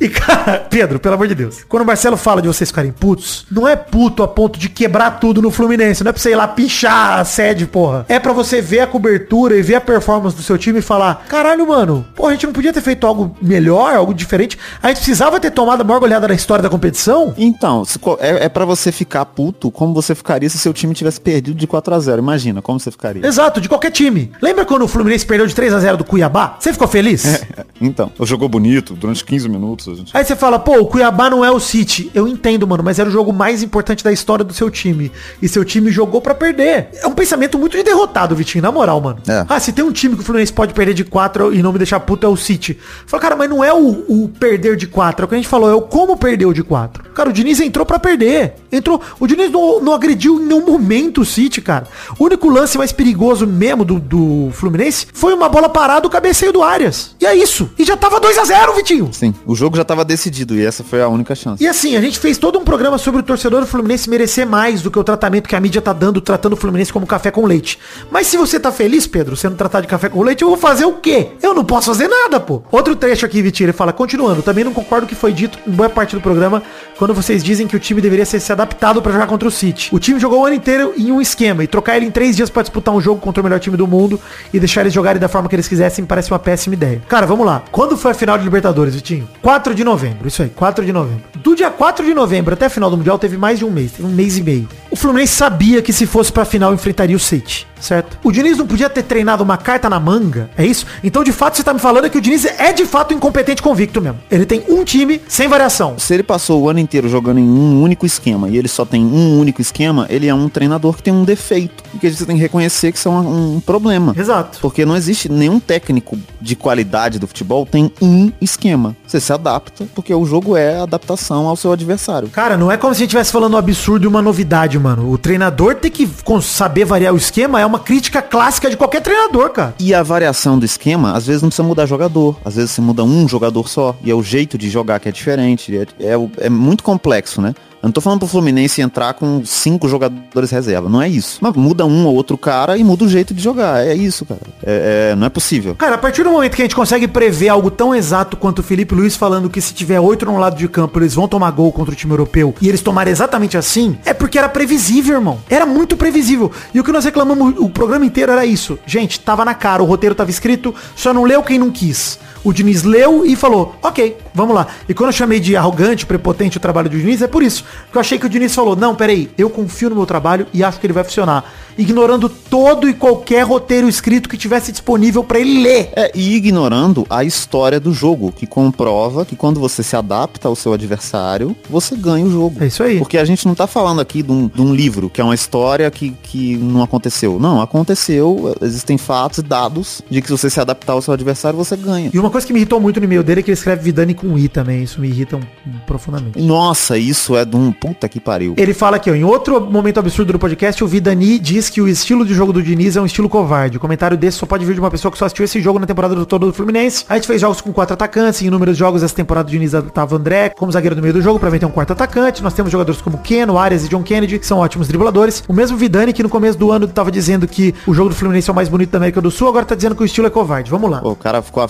E, cara, [laughs] Pedro, pelo amor de Deus. Quando o Marcelo fala de vocês ficarem putos, não é puto a ponto de quebrar tudo no Fluminense. Não é pra você ir lá pichar a sede, porra. É pra você ver a cobertura e ver a performance do seu time e falar, caralho, mano, porra, a gente não podia ter feito algo melhor, algo diferente. A gente precisava ter tomado a maior goleada da história da competição. Então, é, é para você ficar puto como você ficaria se seu time tivesse perdido de 4 a 0 Imagina como você ficaria. Exato, de qualquer time. Lembra quando o Fluminense perdeu de 3 a 0 do Cuiabá? Você ficou feliz? [laughs] Então, jogou bonito durante 15 minutos. Gente... Aí você fala, pô, o Cuiabá não é o City. Eu entendo, mano, mas era o jogo mais importante da história do seu time. E seu time jogou pra perder. É um pensamento muito de derrotado, Vitinho, na moral, mano. É. Ah, se tem um time que o Fluminense pode perder de 4 e não me deixar puto, é o City. Fala, cara, mas não é o, o perder de 4. É o que a gente falou, é o como perdeu de 4. Cara, o Diniz entrou pra perder. Entrou. O Diniz não, não agrediu em nenhum momento o City, cara. O único lance mais perigoso mesmo do, do Fluminense foi uma bola parada do cabeceio do Arias. E é isso. E já tava 2 a 0 Vitinho. Sim, o jogo já tava decidido e essa foi a única chance. E assim, a gente fez todo um programa sobre o torcedor do Fluminense merecer mais do que o tratamento que a mídia tá dando, tratando o Fluminense como café com leite. Mas se você tá feliz, Pedro, sendo tratado de café com leite, eu vou fazer o quê? Eu não posso fazer nada, pô. Outro trecho aqui, Vitinho, ele fala, continuando, também não concordo o que foi dito em boa parte do programa, quando vocês dizem que o time deveria ser se adaptado pra jogar contra o City. O time jogou o ano inteiro em um esquema, e trocar ele em três dias pra disputar um jogo contra o melhor time do mundo e deixar eles jogarem da forma que eles quisessem parece uma péssima ideia. Cara, vamos lá. Quando foi a final de Libertadores, Vitinho? 4 de novembro, isso aí, 4 de novembro. Do dia 4 de novembro até a final do Mundial teve mais de um mês, um mês e meio. O Fluminense sabia que se fosse pra final enfrentaria o City. Certo? O Diniz não podia ter treinado uma carta na manga, é isso? Então, de fato, você tá me falando que o Diniz é de fato incompetente convicto mesmo. Ele tem um time sem variação. Se ele passou o ano inteiro jogando em um único esquema e ele só tem um único esquema, ele é um treinador que tem um defeito. E que você tem que reconhecer que isso é um, um problema. Exato. Porque não existe nenhum técnico de qualidade do futebol tem um esquema. Você se adapta, porque o jogo é adaptação ao seu adversário. Cara, não é como se a gente estivesse falando um absurdo e uma novidade, mano. O treinador ter que saber variar o esquema é uma crítica clássica de qualquer treinador, cara. E a variação do esquema, às vezes não precisa mudar jogador. Às vezes você muda um jogador só. E é o jeito de jogar que é diferente. É, é, é muito complexo, né? Eu não tô falando pro Fluminense entrar com cinco jogadores reserva. Não é isso. Mas muda um ou outro cara e muda o jeito de jogar. É isso, cara. É- é- não é possível. Cara, a partir do momento que a gente consegue prever algo tão exato quanto o Felipe Luiz falando que se tiver oito no lado de campo, eles vão tomar gol contra o time europeu e eles tomaram exatamente assim, é porque era previsível, irmão. Era muito previsível. E o que nós reclamamos o programa inteiro era isso. Gente, tava na cara, o roteiro tava escrito, só não leu quem não quis. O Diniz leu e falou, ok, vamos lá. E quando eu chamei de arrogante, prepotente o trabalho do Diniz, é por isso. Porque eu achei que o Diniz falou, não, peraí, eu confio no meu trabalho e acho que ele vai funcionar. Ignorando todo e qualquer roteiro escrito que tivesse disponível pra ele ler. É, e ignorando a história do jogo, que comprova que quando você se adapta ao seu adversário, você ganha o jogo. É isso aí. Porque a gente não tá falando aqui de um, de um livro, que é uma história que, que não aconteceu. Não, aconteceu, existem fatos e dados de que se você se adaptar ao seu adversário, você ganha. E uma coisa que me irritou muito no e-mail dele é que ele escreve Vidani com I também. Isso me irrita profundamente. Nossa, isso é de um puta que pariu. Ele fala aqui, ó, em outro momento absurdo do podcast, o Vidani diz que o estilo de jogo do Diniz é um estilo covarde. O comentário desse só pode vir de uma pessoa que só assistiu esse jogo na temporada do todo do Fluminense. A gente fez jogos com quatro atacantes, em inúmeros jogos essa temporada do Diniz tava André como zagueiro no meio do jogo, pra mim tem um quarto atacante. Nós temos jogadores como Keno, Arias e John Kennedy, que são ótimos dribladores. O mesmo Vidani que no começo do ano tava dizendo que o jogo do Fluminense é o mais bonito da América do Sul, agora tá dizendo que o estilo é covarde. Vamos lá. Pô, o cara ficou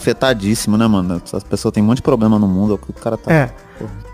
afetadíssimo, né, mano? Essas pessoas têm um monte de problema no mundo, o cara tá... É.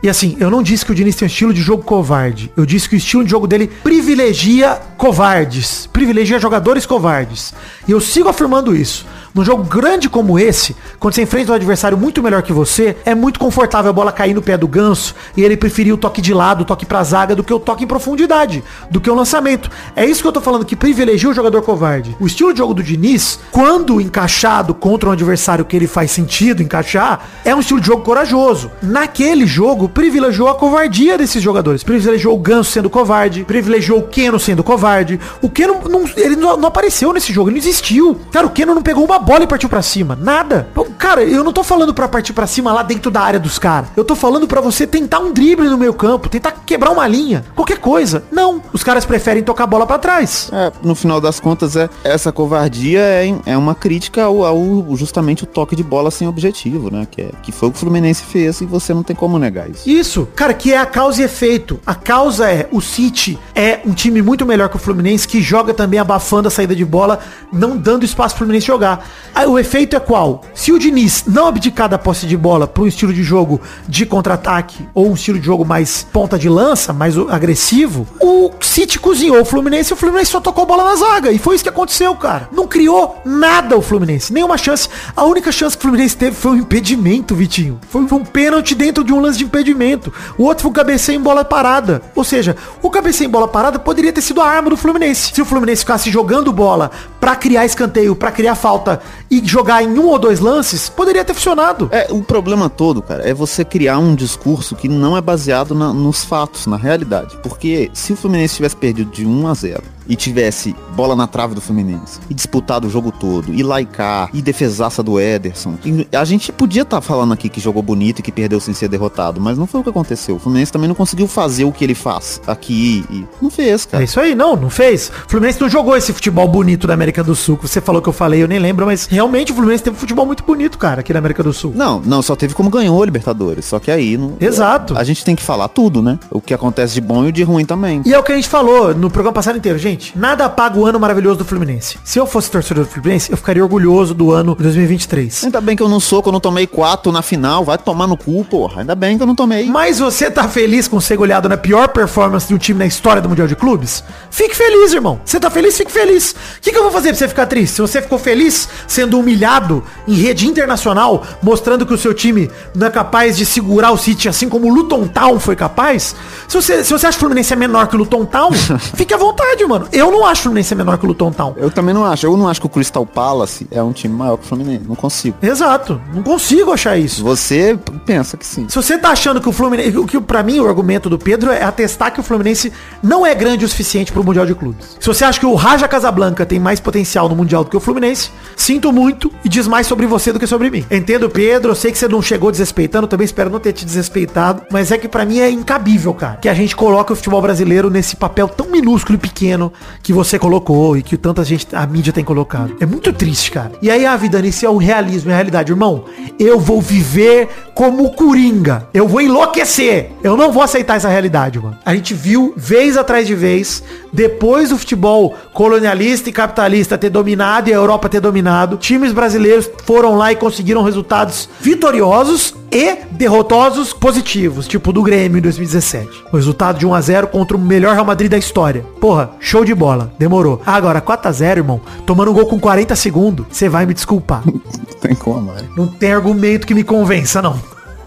E assim, eu não disse que o Diniz tem um estilo de jogo covarde. Eu disse que o estilo de jogo dele privilegia covardes. Privilegia jogadores covardes. E eu sigo afirmando isso. Num jogo grande como esse, quando você enfrenta um adversário muito melhor que você, é muito confortável a bola cair no pé do ganso e ele preferir o toque de lado, o toque pra zaga, do que o toque em profundidade, do que o lançamento. É isso que eu tô falando, que privilegia o jogador covarde. O estilo de jogo do Diniz, quando encaixado contra um adversário que ele faz sentido encaixar, é um estilo de jogo corajoso. Naquele jogo, privilegiou a covardia desses jogadores. Privilegiou o Ganso sendo covarde, privilegiou o Keno sendo covarde. O Keno não, ele não, não apareceu nesse jogo, ele não existiu. Cara, o Keno não pegou uma bola e partiu pra cima. Nada. Cara, eu não tô falando pra partir pra cima lá dentro da área dos caras. Eu tô falando pra você tentar um drible no meio campo, tentar quebrar uma linha, qualquer coisa. Não, os caras preferem tocar a bola pra trás. É, no final das contas, é, essa covardia é, é uma crítica ao, ao- justamente o toque de bola sem objetivo, né? Que, é, que foi o que o Fluminense fez e você não tem como negar isso. Isso, cara, que é a causa e efeito. A causa é o City é um time muito melhor que o Fluminense, que joga também abafando a saída de bola, não dando espaço pro Fluminense jogar. Aí, o efeito é qual? Se o Diniz não abdicar da posse de bola para um estilo de jogo de contra-ataque ou um estilo de jogo mais ponta de lança, mais agressivo, o City cozinhou o Fluminense e o Fluminense só tocou bola na zaga. E foi isso que aconteceu, cara. Não criou nada o Fluminense, nenhuma chance. A única chance que o Fluminense teve foi um impedimento, Vitinho. Foi, foi um pênalti dentro de um lance de impedimento. O outro foi um cabeceio em bola parada. Ou seja, o cabeceio em bola parada poderia ter sido a arma do Fluminense. Se o Fluminense ficasse jogando bola pra criar escanteio, pra criar falta e jogar em um ou dois lances, poderia ter funcionado. É, o problema todo, cara, é você criar um discurso que não é baseado na- nos fatos, na realidade. Porque se o Fluminense tivesse perdido de 1 a 0 e tivesse bola na trave do Fluminense, e disputado o jogo todo, e laicar, e defesaça do Ederson, e a gente podia estar falando aqui que jogou bonito e que perdeu sem ser derrotado, mas não foi o que aconteceu. O Fluminense também não conseguiu fazer o que ele faz aqui e não fez, É cara. isso aí, não, não fez. O Fluminense não jogou esse futebol bonito da América do Sul, você falou que eu falei, eu nem lembro, mas realmente o Fluminense teve um futebol muito bonito, cara, aqui na América do Sul. Não, não, só teve como ganhou a Libertadores. Só que aí não. Exato. A gente tem que falar tudo, né? O que acontece de bom e o de ruim também. E é o que a gente falou no programa passado inteiro, gente. Nada apaga o ano maravilhoso do Fluminense. Se eu fosse torcedor do Fluminense, eu ficaria orgulhoso do ano 2023. Ainda bem que eu não sou, que eu não tomei quatro na final. Vai tomar no cu, porra. Ainda bem que eu não tomei. Mas você tá feliz com ser goleado na pior performance de um time na história do Mundial de Clubes? Fique feliz, irmão. Você tá feliz? Fique feliz. O que, que eu vou fazer pra você ficar triste? Se você ficou feliz sendo humilhado em rede internacional, mostrando que o seu time não é capaz de segurar o City assim como o Luton Town foi capaz, se você, se você acha que o Fluminense é menor que o Luton Town, [laughs] fique à vontade, mano. Eu não acho o Fluminense menor que o Luton Town. Eu também não acho. Eu não acho que o Crystal Palace é um time maior que o Fluminense. Não consigo. Exato. Não consigo achar isso. Você pensa que sim. Se você tá achando que o Fluminense. O que pra mim o argumento do Pedro é atestar que o Fluminense não é grande o suficiente pro Mundial de Clubes. Se você acha que o Raja Casablanca tem mais potencial no Mundial do que o Fluminense, sinto muito e diz mais sobre você do que sobre mim. Entendo, Pedro, eu sei que você não chegou desrespeitando, também espero não ter te desrespeitado, mas é que pra mim é incabível, cara, que a gente coloque o futebol brasileiro nesse papel tão minúsculo e pequeno que você colocou e que tanta gente, a mídia tem colocado. É muito triste, cara. E aí, a vida, isso é o realismo, é a realidade. Irmão, eu vou viver como Coringa. Eu vou enlouquecer. Eu não vou aceitar essa realidade, mano. A gente viu, vez atrás de vez, depois do futebol colonialista e capitalista ter dominado e a Europa ter dominado, times brasileiros foram lá e conseguiram resultados vitoriosos e derrotosos positivos, tipo do Grêmio em 2017. O resultado de 1 a 0 contra o melhor Real Madrid da história. Porra, show de bola. Demorou. Agora 4 a 0, irmão, tomando um gol com 40 segundos, você vai me desculpar. Não tem como, Mari. Não tem argumento que me convença, não.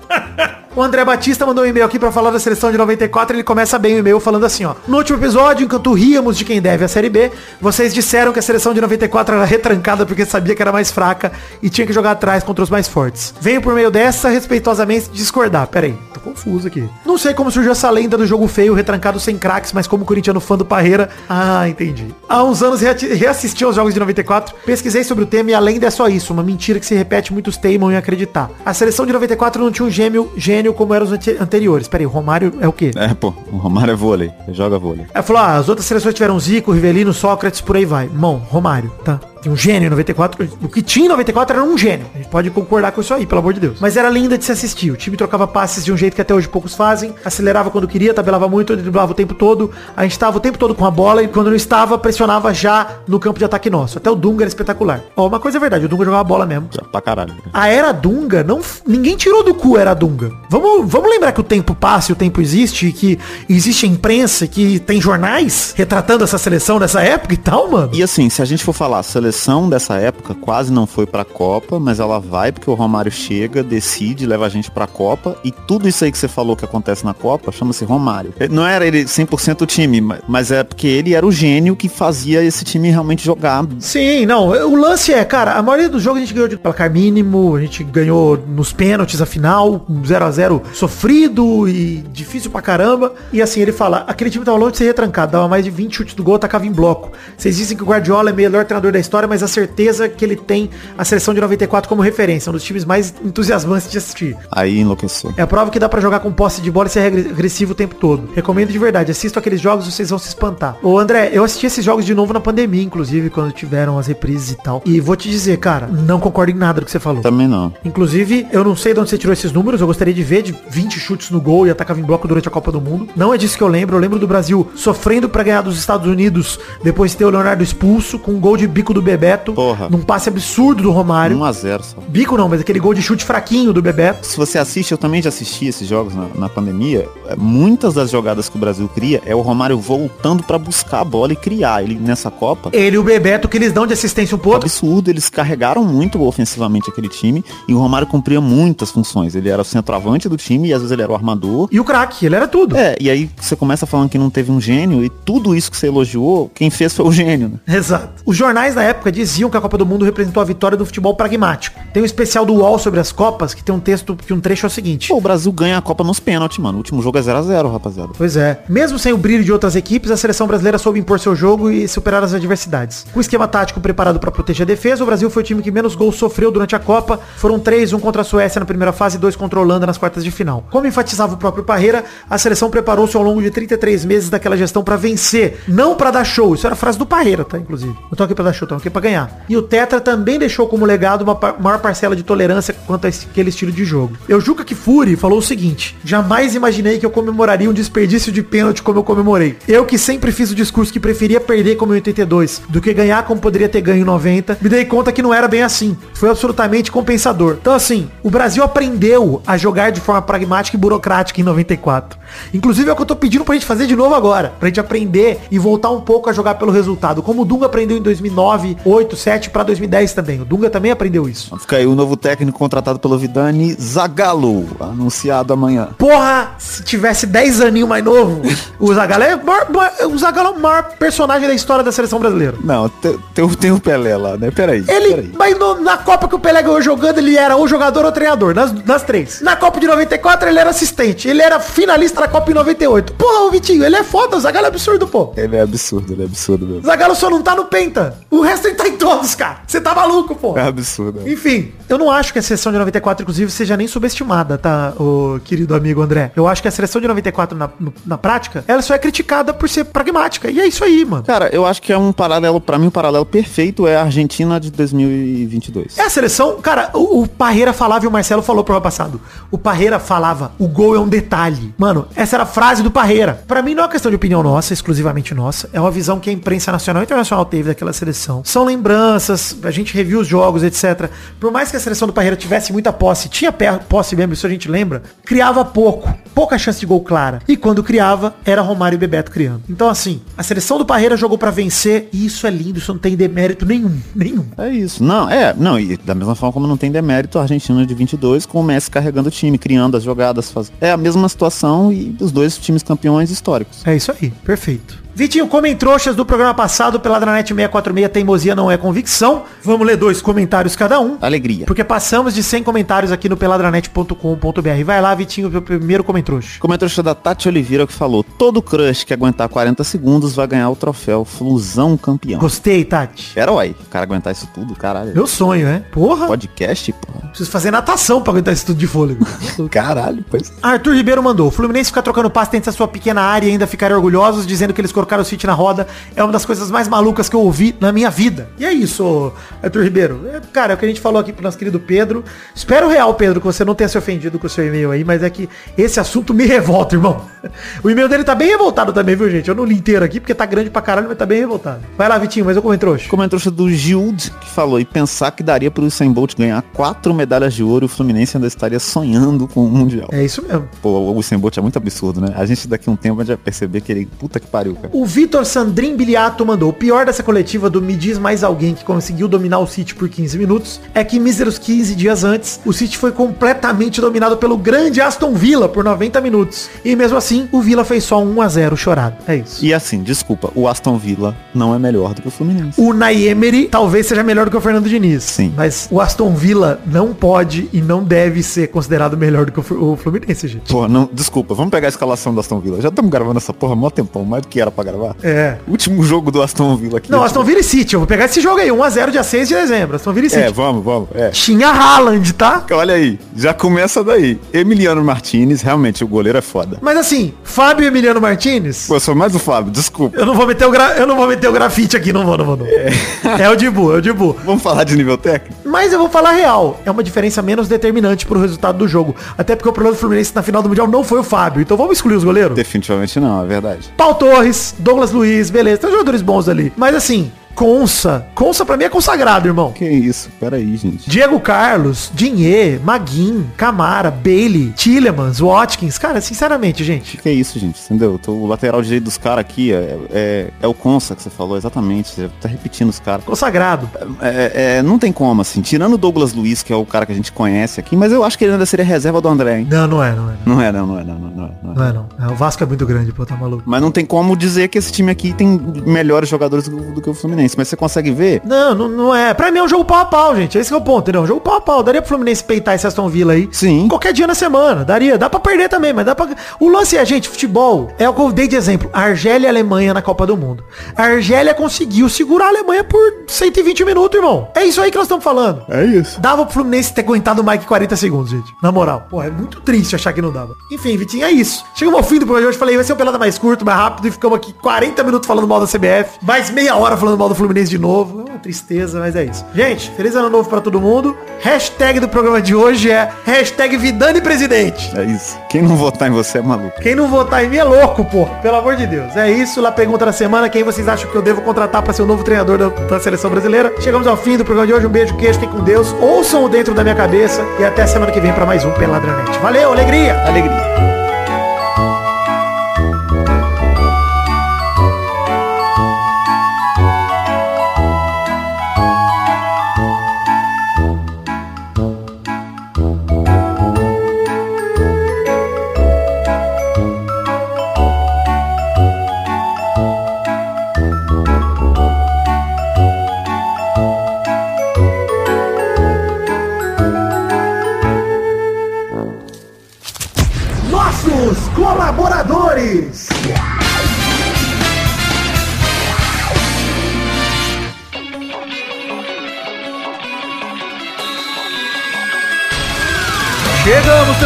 [laughs] O André Batista mandou um e-mail aqui pra falar da seleção de 94. Ele começa bem o e-mail falando assim, ó. No último episódio, enquanto ríamos de quem deve a Série B, vocês disseram que a seleção de 94 era retrancada porque sabia que era mais fraca e tinha que jogar atrás contra os mais fortes. Venho por meio dessa, respeitosamente, discordar. Pera aí, tô confuso aqui. Não sei como surgiu essa lenda do jogo feio, retrancado sem craques, mas como corintiano fã do Parreira... Ah, entendi. Há uns anos reassisti aos jogos de 94, pesquisei sobre o tema e a lenda é só isso, uma mentira que se repete muitos teimam em acreditar. A seleção de 94 não tinha um gêmeo, gênio como eram os ante- anteriores. Pera aí, o Romário é o quê? É, pô. O Romário é vôlei. Ele joga vôlei. Ela falou, ah, as outras seleções tiveram Zico, Rivelino, Sócrates, por aí vai. Irmão, Romário, tá? Um gênio em 94. O que tinha em 94 era um gênio. A gente pode concordar com isso aí, pelo amor de Deus. Mas era linda de se assistir. O time trocava passes de um jeito que até hoje poucos fazem. Acelerava quando queria, tabelava muito, driblava o tempo todo. A gente estava o tempo todo com a bola e quando não estava, pressionava já no campo de ataque nosso. Até o Dunga era espetacular. Ó, uma coisa é verdade, o Dunga jogava bola mesmo. Já pra caralho. A era Dunga, não, ninguém tirou do cu a era Dunga. Vamos, vamos lembrar que o tempo passa e o tempo existe, e que existe a imprensa, que tem jornais retratando essa seleção dessa época e tal, mano. E assim, se a gente for falar, a seleção dessa época quase não foi pra Copa, mas ela vai porque o Romário chega, decide, leva a gente pra Copa e tudo isso aí que você falou que acontece na Copa chama-se Romário. Eh, Não era ele 100% o time, ma- mas é porque ele era o gênio que fazia esse time realmente jogar. Sim, não, o lance é, cara, a maioria dos jogos a gente ganhou de placar mínimo, a gente ganhou nos pênaltis a final, um 0 a 0 sofrido e difícil pra caramba. E assim, ele fala, aquele time tava longe de ser retrancado, dava mais de 20 chutes do gol, atacava em bloco. Vocês dizem que o Guardiola é melhor treinador da história, mas a certeza que ele tem a seleção de 94 como referência, um dos times mais entusiasmantes de assistir. Aí enlouqueceu. É a prova que dá pra jogar com posse de bola e ser agre- agressivo o tempo todo. Recomendo de verdade. Assistam aqueles jogos, vocês vão se espantar. Ô André, eu assisti esses jogos de novo na pandemia, inclusive, quando tiveram as reprises e tal. E vou te dizer, cara, não concordo em nada do que você falou. Também não. Inclusive, eu não sei de onde você tirou esses números, eu gostaria de ver de 20 chutes no gol e atacava em bloco durante a Copa do Mundo. Não é disso que eu lembro, eu lembro do Brasil sofrendo pra ganhar dos Estados Unidos depois de ter o Leonardo expulso, com um gol de bico do Bebeto, Porra. num passe absurdo do Romário. 1x0 só. Bico não, mas aquele gol de chute fraquinho do Bebeto. Se você assiste, eu também já assisti esses jogos na, na pandemia. é, Muitas das jogadas que o Brasil cria é o Romário voltando pra buscar a bola e criar. Ele nessa Copa. Ele e o Bebeto que eles dão de assistência um pro outro. absurdo, eles carregaram muito ofensivamente aquele time e o Romário cumpria muitas funções. Ele era o centroavante do time e às vezes ele era o armador. E o craque, ele era tudo. É, e aí você começa falando que não teve um gênio e tudo isso que você elogiou, quem fez foi o gênio, né? Exato. Os jornais na época época diziam que a Copa do Mundo representou a vitória do futebol pragmático. Tem um especial do UOL sobre as Copas que tem um texto, que um trecho é o seguinte. Pô, o Brasil ganha a Copa nos pênaltis, mano. O último jogo é 0x0, rapaziada. Pois é. Mesmo sem o brilho de outras equipes, a seleção brasileira soube impor seu jogo e superar as adversidades. Com o esquema tático preparado para proteger a defesa, o Brasil foi o time que menos gols sofreu durante a Copa. Foram três, um contra a Suécia na primeira fase e dois contra a Holanda nas quartas de final. Como enfatizava o próprio Parreira, a seleção preparou-se ao longo de 33 meses daquela gestão para vencer, não para dar show. Isso era frase do Parreira, tá? Inclusive. Não tô aqui pra dar show, tô aqui pra ganhar. E o Tetra também deixou como legado uma pa- maior parcela de tolerância quanto a esse- aquele estilo de jogo. Eu Juca Kifuri falou o seguinte: jamais imaginei que eu comemoraria um desperdício de pênalti como eu comemorei. Eu que sempre fiz o discurso que preferia perder como em 82 do que ganhar como poderia ter ganho em 90, me dei conta que não era bem assim. Foi absolutamente compensador. Então assim, o Brasil aprendeu a jogar de forma pragmática e burocrática em 94. Inclusive é o que eu tô pedindo pra gente fazer de novo agora. Pra gente aprender e voltar um pouco a jogar pelo resultado. Como o Dunga aprendeu em 2009, 8, 7 pra 2010 também. O Dunga também aprendeu isso. Fica aí o novo técnico contratado pelo Vidani, Zagallo, anunciado amanhã. Porra, se tivesse 10 aninhos mais novo, o Zagallo é o maior, o Zagallo é o maior personagem da história da seleção brasileira. Não, tem, tem, o- Pelé lá, né? Peraí. Ele, peraí. mas no- na Copa que o Pelé ganhou jogando, ele era ou jogador ou treinador, nas, nas três. Na Copa de 94, ele era assistente. Ele era finalista da Copa em 98. Porra, o Vitinho, ele é foda, o Zagallo é absurdo, pô. Ele é absurdo, ele é absurdo mesmo. Zagallo só não tá no Penta. O resto ele tá em todos, cara. Você tá maluco, pô. É absurdo. Enfim, eu não acho que a seleção de 94, inclusive, seja nem subestimada, tá, o querido amigo André? Eu acho que a seleção de 94, na, na prática, ela só é criticada por ser pragmática. E é isso aí, mano. Cara, eu acho que é um paralelo, pra mim, um paralelo perfeito é a Argentina de 2022. É a seleção, cara, o, o Parreira falava e o Marcelo falou pro ano passado. O Parreira falava, o gol é um detalhe. Mano, essa era a frase do Parreira. Pra mim não é uma questão de opinião nossa, exclusivamente nossa. É uma visão que a imprensa nacional e internacional teve daquela seleção. São lembranças, a gente reviu os jogos, etc. Por mais que a seleção do Parreira tivesse muita posse, tinha pé- posse mesmo, isso a gente lembra, criava pouco. Pouca chance de gol clara. E quando criava, era Romário e Bebeto criando. Então assim, a seleção do Parreira jogou pra vencer e isso é lindo, isso não tem demérito nenhum. Nenhum. É isso. Não, é, não, e da mesma forma como não tem demérito a Argentina de 22 com o Messi carregando o time, criando as jogadas, faz... é a mesma situação e os dois times campeões históricos. É isso aí, perfeito. Vitinho, comem trouxas do programa passado pela Dranet 646, teimosia não é convicção. Vamos ler dois comentários cada um. Alegria. Porque passamos de 100 comentários aqui no peladranet.com.br. Vai lá, Vitinho, pro primeiro comentrouxa. Comentário da Tati Oliveira que falou: todo crush que aguentar 40 segundos vai ganhar o troféu Flusão campeão. Gostei, Tati. Herói. O cara aguentar isso tudo, caralho. Meu sonho, é? Porra. Podcast, porra. Preciso fazer natação pra aguentar isso tudo de fôlego. [laughs] Caralho, pois. Arthur Ribeiro mandou. O Fluminense ficar trocando passe dentro da sua pequena área e ainda ficar orgulhosos, dizendo que eles colocaram o City na roda. É uma das coisas mais malucas que eu ouvi na minha vida. E é isso, Arthur Ribeiro. É, cara, é o que a gente falou aqui pro nosso querido Pedro. Espero real, Pedro, que você não tenha se ofendido com o seu e-mail aí, mas é que esse assunto me revolta, irmão. [laughs] O e-mail dele tá bem revoltado também, viu, gente? Eu não li inteiro aqui, porque tá grande pra caralho, mas tá bem revoltado. Vai lá, Vitinho, mas eu comentei hoje. Comentário do Gild que falou: e pensar que daria pro Usain Bolt ganhar quatro medalhas de ouro e o Fluminense ainda estaria sonhando com o Mundial. É isso mesmo. Pô, o Usain Bolt é muito absurdo, né? A gente daqui a um tempo vai perceber que ele. Puta que pariu, cara. O Vitor Sandrin Biliato mandou. O pior dessa coletiva do Me Diz Mais Alguém que conseguiu dominar o City por 15 minutos é que míseros 15 dias antes, o City foi completamente dominado pelo grande Aston Villa por 90 minutos. E mesmo assim, o Villa fez só 1 a 0 chorado. É isso. E assim, desculpa, o Aston Villa não é melhor do que o Fluminense. O Naemery talvez seja melhor do que o Fernando Diniz. Sim. Mas o Aston Villa não pode e não deve ser considerado melhor do que o Fluminense, gente. Pô, não, desculpa, vamos pegar a escalação do Aston Villa. Já estamos gravando essa porra há mó tempão, mais do que era pra gravar. É. Último jogo do Aston Villa aqui. Não, Aston Villa e City. Eu vou pegar esse jogo aí. 1x0 dia 6 de dezembro. Aston Villa e City. É, vamos, vamos. É. Tinha Haaland, tá? Olha aí, já começa daí. Emiliano Martinez, realmente, o goleiro é foda. Mas assim, Fábio Emiliano Martinez. Pô, eu sou mais o Fábio, desculpa. Eu não vou meter o, gra... eu não vou meter o grafite aqui, não vou, não vou, não. É, o Dibu, é o Dibu. Vamos falar de nível técnico? Mas eu vou falar real. É uma diferença menos determinante pro resultado do jogo. Até porque o problema do Fluminense na final do Mundial não foi o Fábio. Então vamos excluir os goleiros? Definitivamente não, é verdade. Paulo Torres, Douglas Luiz, beleza. Tem jogadores bons ali. Mas assim, Consa. Consa pra mim é consagrado, irmão. Que isso, peraí, gente. Diego Carlos, Dinhe, Maguin, Camara, Bailey, Tillemans, Watkins. Cara, sinceramente, gente. Que isso, gente, entendeu? Tô- o lateral direito dos caras aqui é, é, é o Consa que você falou, exatamente. Você tá repetindo os caras. Consagrado. É, é, não tem como, assim. Tirando o Douglas Luiz, que é o cara que a gente conhece aqui, mas eu acho que ele ainda seria reserva do André, hein? Não, não é, não é. Não é, não, não é, não, não, não é. Não é. Não é, não. É, o Vasco é muito grande, pô, tá maluco. Mas não tem como dizer que esse time aqui tem melhores jogadores do, do que o Fluminense. Fluminense, mas você consegue ver? Não, não, não é. Pra mim é um jogo pau a pau, gente. Esse que é o ponto, entendeu? Um jogo pau a pau. Daria pro Fluminense peitar esse Aston Villa aí. Sim. Qualquer dia na semana. Daria. Dá pra perder também, mas dá pra... O lance é, gente, futebol. É o que eu dei de exemplo. Argélia e Alemanha na Copa do Mundo. A Argélia conseguiu segurar a Alemanha por 120 minutos, irmão. É isso aí que nós estamos falando. É isso. Dava pro Fluminense ter aguentado mais que 40 segundos, gente. Na moral. Pô, é muito triste achar que não dava. Enfim, Vitinho, é isso. Chegamos ao fim do programa de hoje. Falei, vai ser um pelada mais curto, mais rápido. E ficamos aqui 40 minutos falando mal da CBF. Mais meia hora falando mal do Fluminense de novo. É uma tristeza, mas é isso. Gente, feliz ano novo pra todo mundo. Hashtag do programa de hoje é hashtag Vidane Presidente. É isso. Quem não votar em você é maluco. Quem não votar em mim é louco, pô. Pelo amor de Deus. É isso. Lá pergunta da semana. Quem vocês acham que eu devo contratar pra ser o novo treinador da, da seleção brasileira? Chegamos ao fim do programa de hoje. Um beijo, queijo, fiquem com Deus. Ouçam o dentro da minha cabeça. E até semana que vem pra mais um Peladronete. Valeu, alegria! Alegria.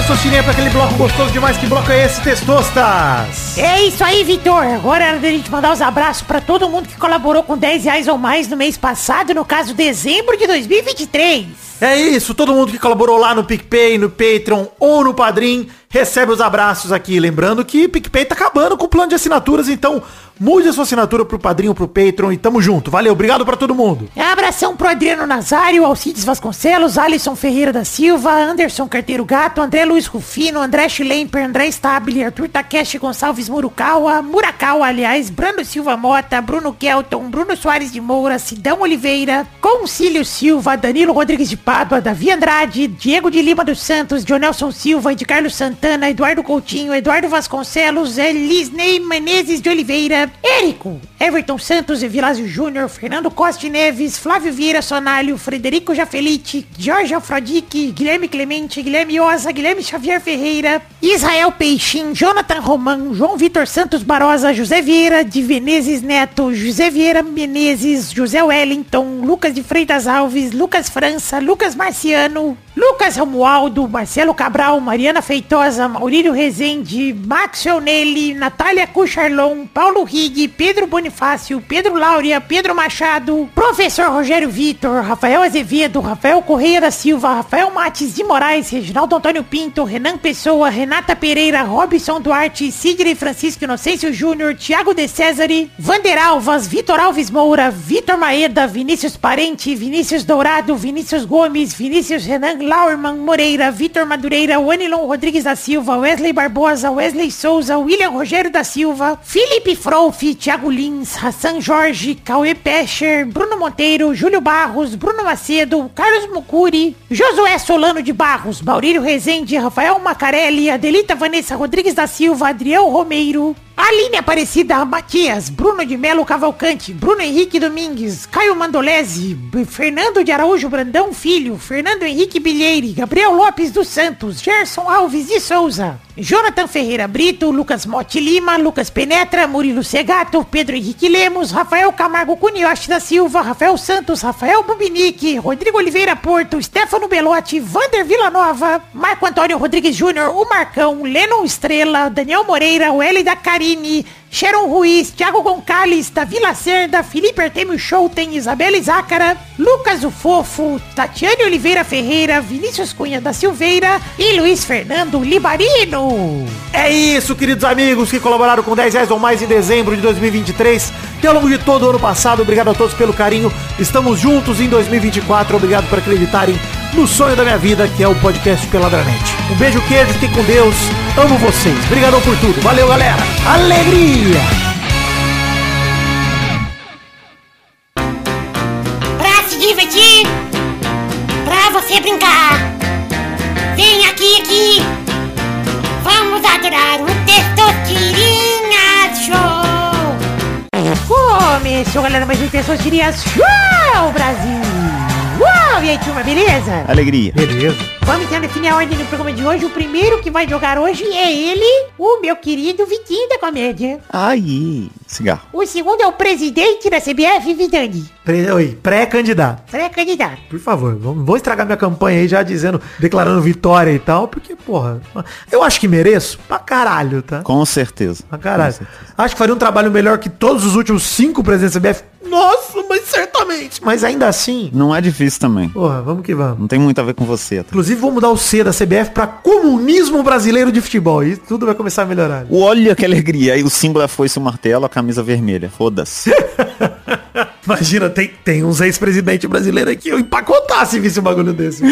Testosterinha, para aquele bloco gostoso demais. Que bloco é esse, Testostas? É isso aí, Vitor. Agora é hora da gente mandar os abraços pra todo mundo que colaborou com 10 reais ou mais no mês passado, no caso dezembro de 2023. É isso, todo mundo que colaborou lá no PicPay, no Patreon ou no Padrim, recebe os abraços aqui. Lembrando que PicPay tá acabando com o plano de assinaturas, então mude a sua assinatura pro Padrim ou pro Patreon e tamo junto. Valeu, obrigado pra todo mundo. Abração pro Adriano Nazário, Alcides Vasconcelos, Alisson Ferreira da Silva, Anderson Carteiro Gato, André Luiz Rufino, André Schlemper, André Stabile, Arthur Takeshi Gonçalves Murukawa, Murakawa, aliás, Bruno Silva Mota, Bruno Kelton, Bruno Soares de Moura, Sidão Oliveira, Concílio Silva, Danilo Rodrigues de Pádua, Davi Andrade, Diego de Lima dos Santos, Dionelson Silva, de Carlos Santana, Eduardo Coutinho, Eduardo Vasconcelos, Elisnei Menezes de Oliveira, Érico, Everton Santos e Vilásio Júnior, Fernando Costa Neves, Flávio Vieira Sonalho, Frederico Jafelite, Jorge Afrodique, Guilherme Clemente, Guilherme Osa, Guilherme Xavier Ferreira, Israel Peixin, Jonathan Romão, João Vitor Santos Barosa, José Vieira de Venezes Neto, José Vieira Menezes, José Wellington, Lucas de Freitas Alves, Lucas França, Lucas Marciano, Lucas Romualdo, Marcelo Cabral, Mariana Feitosa, Maurílio Rezende, Maxwell Nelly, Natália Cucharlon, Paulo Rig, Pedro Bonifácio, Pedro Laura, Pedro Machado, Professor Rogério Vitor, Rafael Azevedo, Rafael Correia da Silva, Rafael Mates de Moraes, Reginaldo Antônio Pinto, Renan Pessoa, Renata Pereira, Robson Duarte, Sidney Francisco Inocêncio Júnior, Thiago De Cesare, Vander Alvas, Vitor Alves Moura, Vitor Maeda, Vinícius Parente, Vinícius Dourado, Vinícius Gomes, Vinícius Renan Lauerman Moreira, Vitor Madureira, Wanilon Rodrigues da Silva, Wesley Barbosa, Wesley Souza, William Rogério da Silva, Felipe Frouf, Thiago Lins, Hassan Jorge, Cauê Pescher, Bruno Monteiro, Júlio Barros, Bruno Macedo, Carlos Mucuri, Josué Solano de Barros, Maurílio Rezende, Rafael Macarelli, Adelita Vanessa Rodrigues da Silva, Adriel Romeiro, Aline Aparecida Matias, Bruno de Melo Cavalcante, Bruno Henrique Domingues, Caio Mandolese, Fernando de Araújo Brandão Filho, Fernando Henrique Bilheire, Gabriel Lopes dos Santos, Gerson Alves de Souza, Jonathan Ferreira Brito, Lucas Motti Lima, Lucas Penetra, Murilo Segato, Pedro Henrique Lemos, Rafael Camargo Cunioche da Silva, Rafael Santos, Rafael Bubinique, Rodrigo Oliveira Porto, Stefano Belotti, Vander Villanova, Marco Antônio Rodrigues Júnior, o Marcão, Lennon Estrela, Daniel Moreira, L da Carine, Sharon Ruiz, Thiago Gonçalves, Davi Lacerda, Felipe Artemio Schouten, Isabela Zácara, Lucas o Fofo, Tatiane Oliveira Ferreira, Vinícius Cunha da Silveira e Luiz Fernando Libarino. É isso, queridos amigos que colaboraram com 10 reais ou mais em dezembro de 2023 e ao longo de todo o ano passado. Obrigado a todos pelo carinho. Estamos juntos em 2024. Obrigado por acreditarem no sonho da minha vida, que é o podcast Peladranete. Um beijo, queijo, fiquem com Deus. Amo vocês. Obrigadão por tudo. Valeu, galera. Alegria! Pra se divertir, pra você brincar. Vem aqui, aqui. Vamos adorar o Testosterinha Show. Come Começou, galera, mais intenção seria Uau, Brasil! Uau, e aí, turma, beleza? Alegria. Beleza. Vamos então definir a ordem do programa de hoje. O primeiro que vai jogar hoje é ele, o meu querido Vitinho da Comédia. Aí, cigarro. O segundo é o presidente da CBF, Vidani. Pre- oi, Pré-candidato. Pré-candidato. Por favor, vamos, vou estragar minha campanha aí já dizendo, declarando vitória e tal, porque, porra, eu acho que mereço pra caralho, tá? Com certeza. Pra caralho. Certeza. Acho que faria um trabalho melhor que todos os últimos cinco presidentes da CBF. Nossa, mas certamente. Mas ainda assim, Não é difícil também. porra, vamos que vamos. Não tem muito a ver com você, tá? Inclusive, vou mudar o C da CBF pra comunismo brasileiro de futebol. E tudo vai começar a melhorar. Olha que alegria. Aí o símbolo é a foice e o martelo, a camisa vermelha. Foda-se. [laughs] [laughs] Imagina, tem, tem uns ex-presidentes brasileiros aqui, eu empacotar se visse um bagulho desse.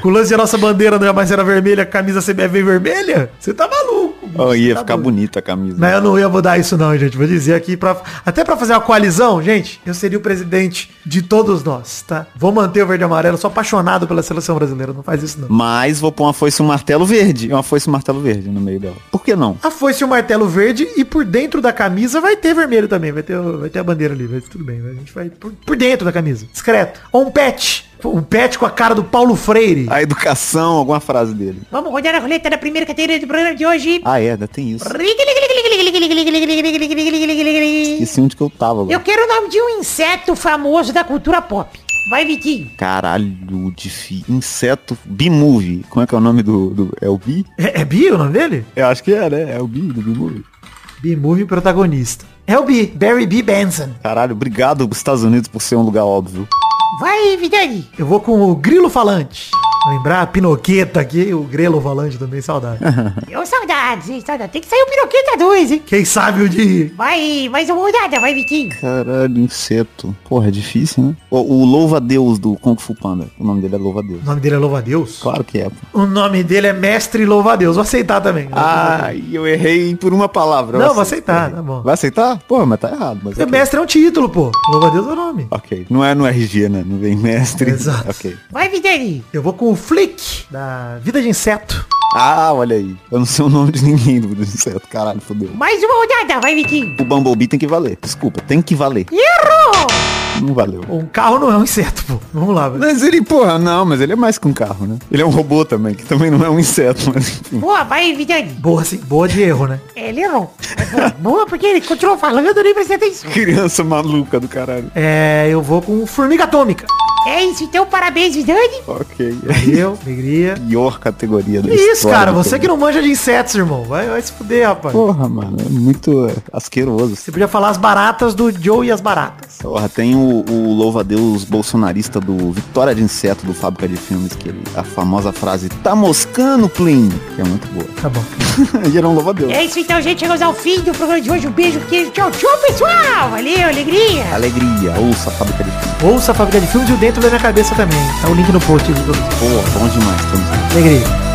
Com o lance de a nossa bandeira não é mais era vermelha, a camisa CBF vem vermelha? Você tá maluco. Oh, ia tá ficar doido. bonita a camisa. Mas eu não ia mudar isso não, gente. Vou dizer aqui, pra, até pra fazer uma coalizão, gente, eu seria o presidente de todos nós, tá? Vou manter o verde e amarelo, sou apaixonado pela seleção brasileira, não faz isso não. Mas vou pôr uma foice e um martelo verde. E uma foice e um martelo verde no meio dela. Por que não? A foice e o martelo verde e por dentro da camisa vai ter vermelho também, vai ter, vai ter a bandeira ali, vai tudo bem. A gente vai por, por dentro da camisa, discreto. Ou um pet, um pet com a cara do Paulo Freire. A educação, alguma frase dele. Vamos rodar a roleta da primeira categoria do programa de hoje. Ah, é, ainda tem isso. Esqueci onde que eu tava Eu agora. quero o nome de um inseto famoso da cultura pop. Vai, Vitinho. Caralho, difícil. Inseto B-Movie. Como é que é o nome do... do é o B? É, é Bi o nome dele? Eu acho que é, né? É o B do B-Movie. B-Movie protagonista. É o B, Barry B. Benson. Caralho, obrigado Estados Unidos por ser um lugar óbvio. Vai, Vidani. Eu vou com o Grilo Falante. Lembrar a Pinoqueta aqui, o Grelo Falante também, saudade. [laughs] Ô, saudades, hein? Saudades. Tem que sair o Piroqueta 2, hein? Quem sabe o de... Vai, mais uma rodada. Vai, Vitinho. Caralho, inseto. Porra, é difícil, né? O, o Louva-Deus do Kung Fu Panda. O nome dele é Louva-Deus. O nome dele é Louva-Deus? Claro que é, pô. O nome dele é Mestre Louva-Deus. Vou aceitar também. Ai, eu errei por uma palavra. Não, Eu vou aceitar, tá bom. Vai aceitar? Porra, mas tá errado. Mas Porque ok. Mestre é um título, pô. Louva-Deus é o nome. Ok. Não é no RG, né? Não vem mestre. Exato. Ok. Vai, Vidani. Eu vou com o Flick, da Vida de Inseto. Ah, olha aí. Eu não sei o nome de ninguém do do inseto. Caralho, fodeu. Mais uma rodada. Vai, Vitinho. O Bumblebee tem que valer. Desculpa, tem que valer. Errou. Não valeu. Um carro não é um inseto, pô. Vamos lá, velho. Mas ele, porra, não, mas ele é mais que um carro, né? Ele é um robô também, que também não é um inseto, mas enfim. Boa, vai, Vidani. Boa, sim. Boa de erro, né? Ele errou. Mas boa, [laughs] boa, porque ele continuou falando, eu nem prestei atenção. Criança maluca do caralho. É, eu vou com Formiga Atômica. É isso, então parabéns, Vidani. Ok. Eu, alegria. Pior categoria da Que isso, história cara? Você que não manja de insetos, irmão. Vai, vai se fuder, rapaz. Porra, mano, é muito é, asqueroso. Você podia falar as baratas do Joe e as baratas. Porra, tem o, o louva-a-Deus bolsonarista do Vitória de Inseto, do Fábrica de Filmes, que ele, a famosa frase, tá moscando, Plin, que é muito boa. Tá bom. [laughs] e era um louva-a-Deus. É isso, então, gente. Chegamos ao fim do programa de hoje. Um beijo, queijo. Tchau, tchau, pessoal. Valeu, alegria. Alegria, ouça a Fábrica de Filmes. Ouça a Fábrica de Filmes e o Da Minha Cabeça também. Tá o link no post. aí, Porra, bom demais, aí. Alegria.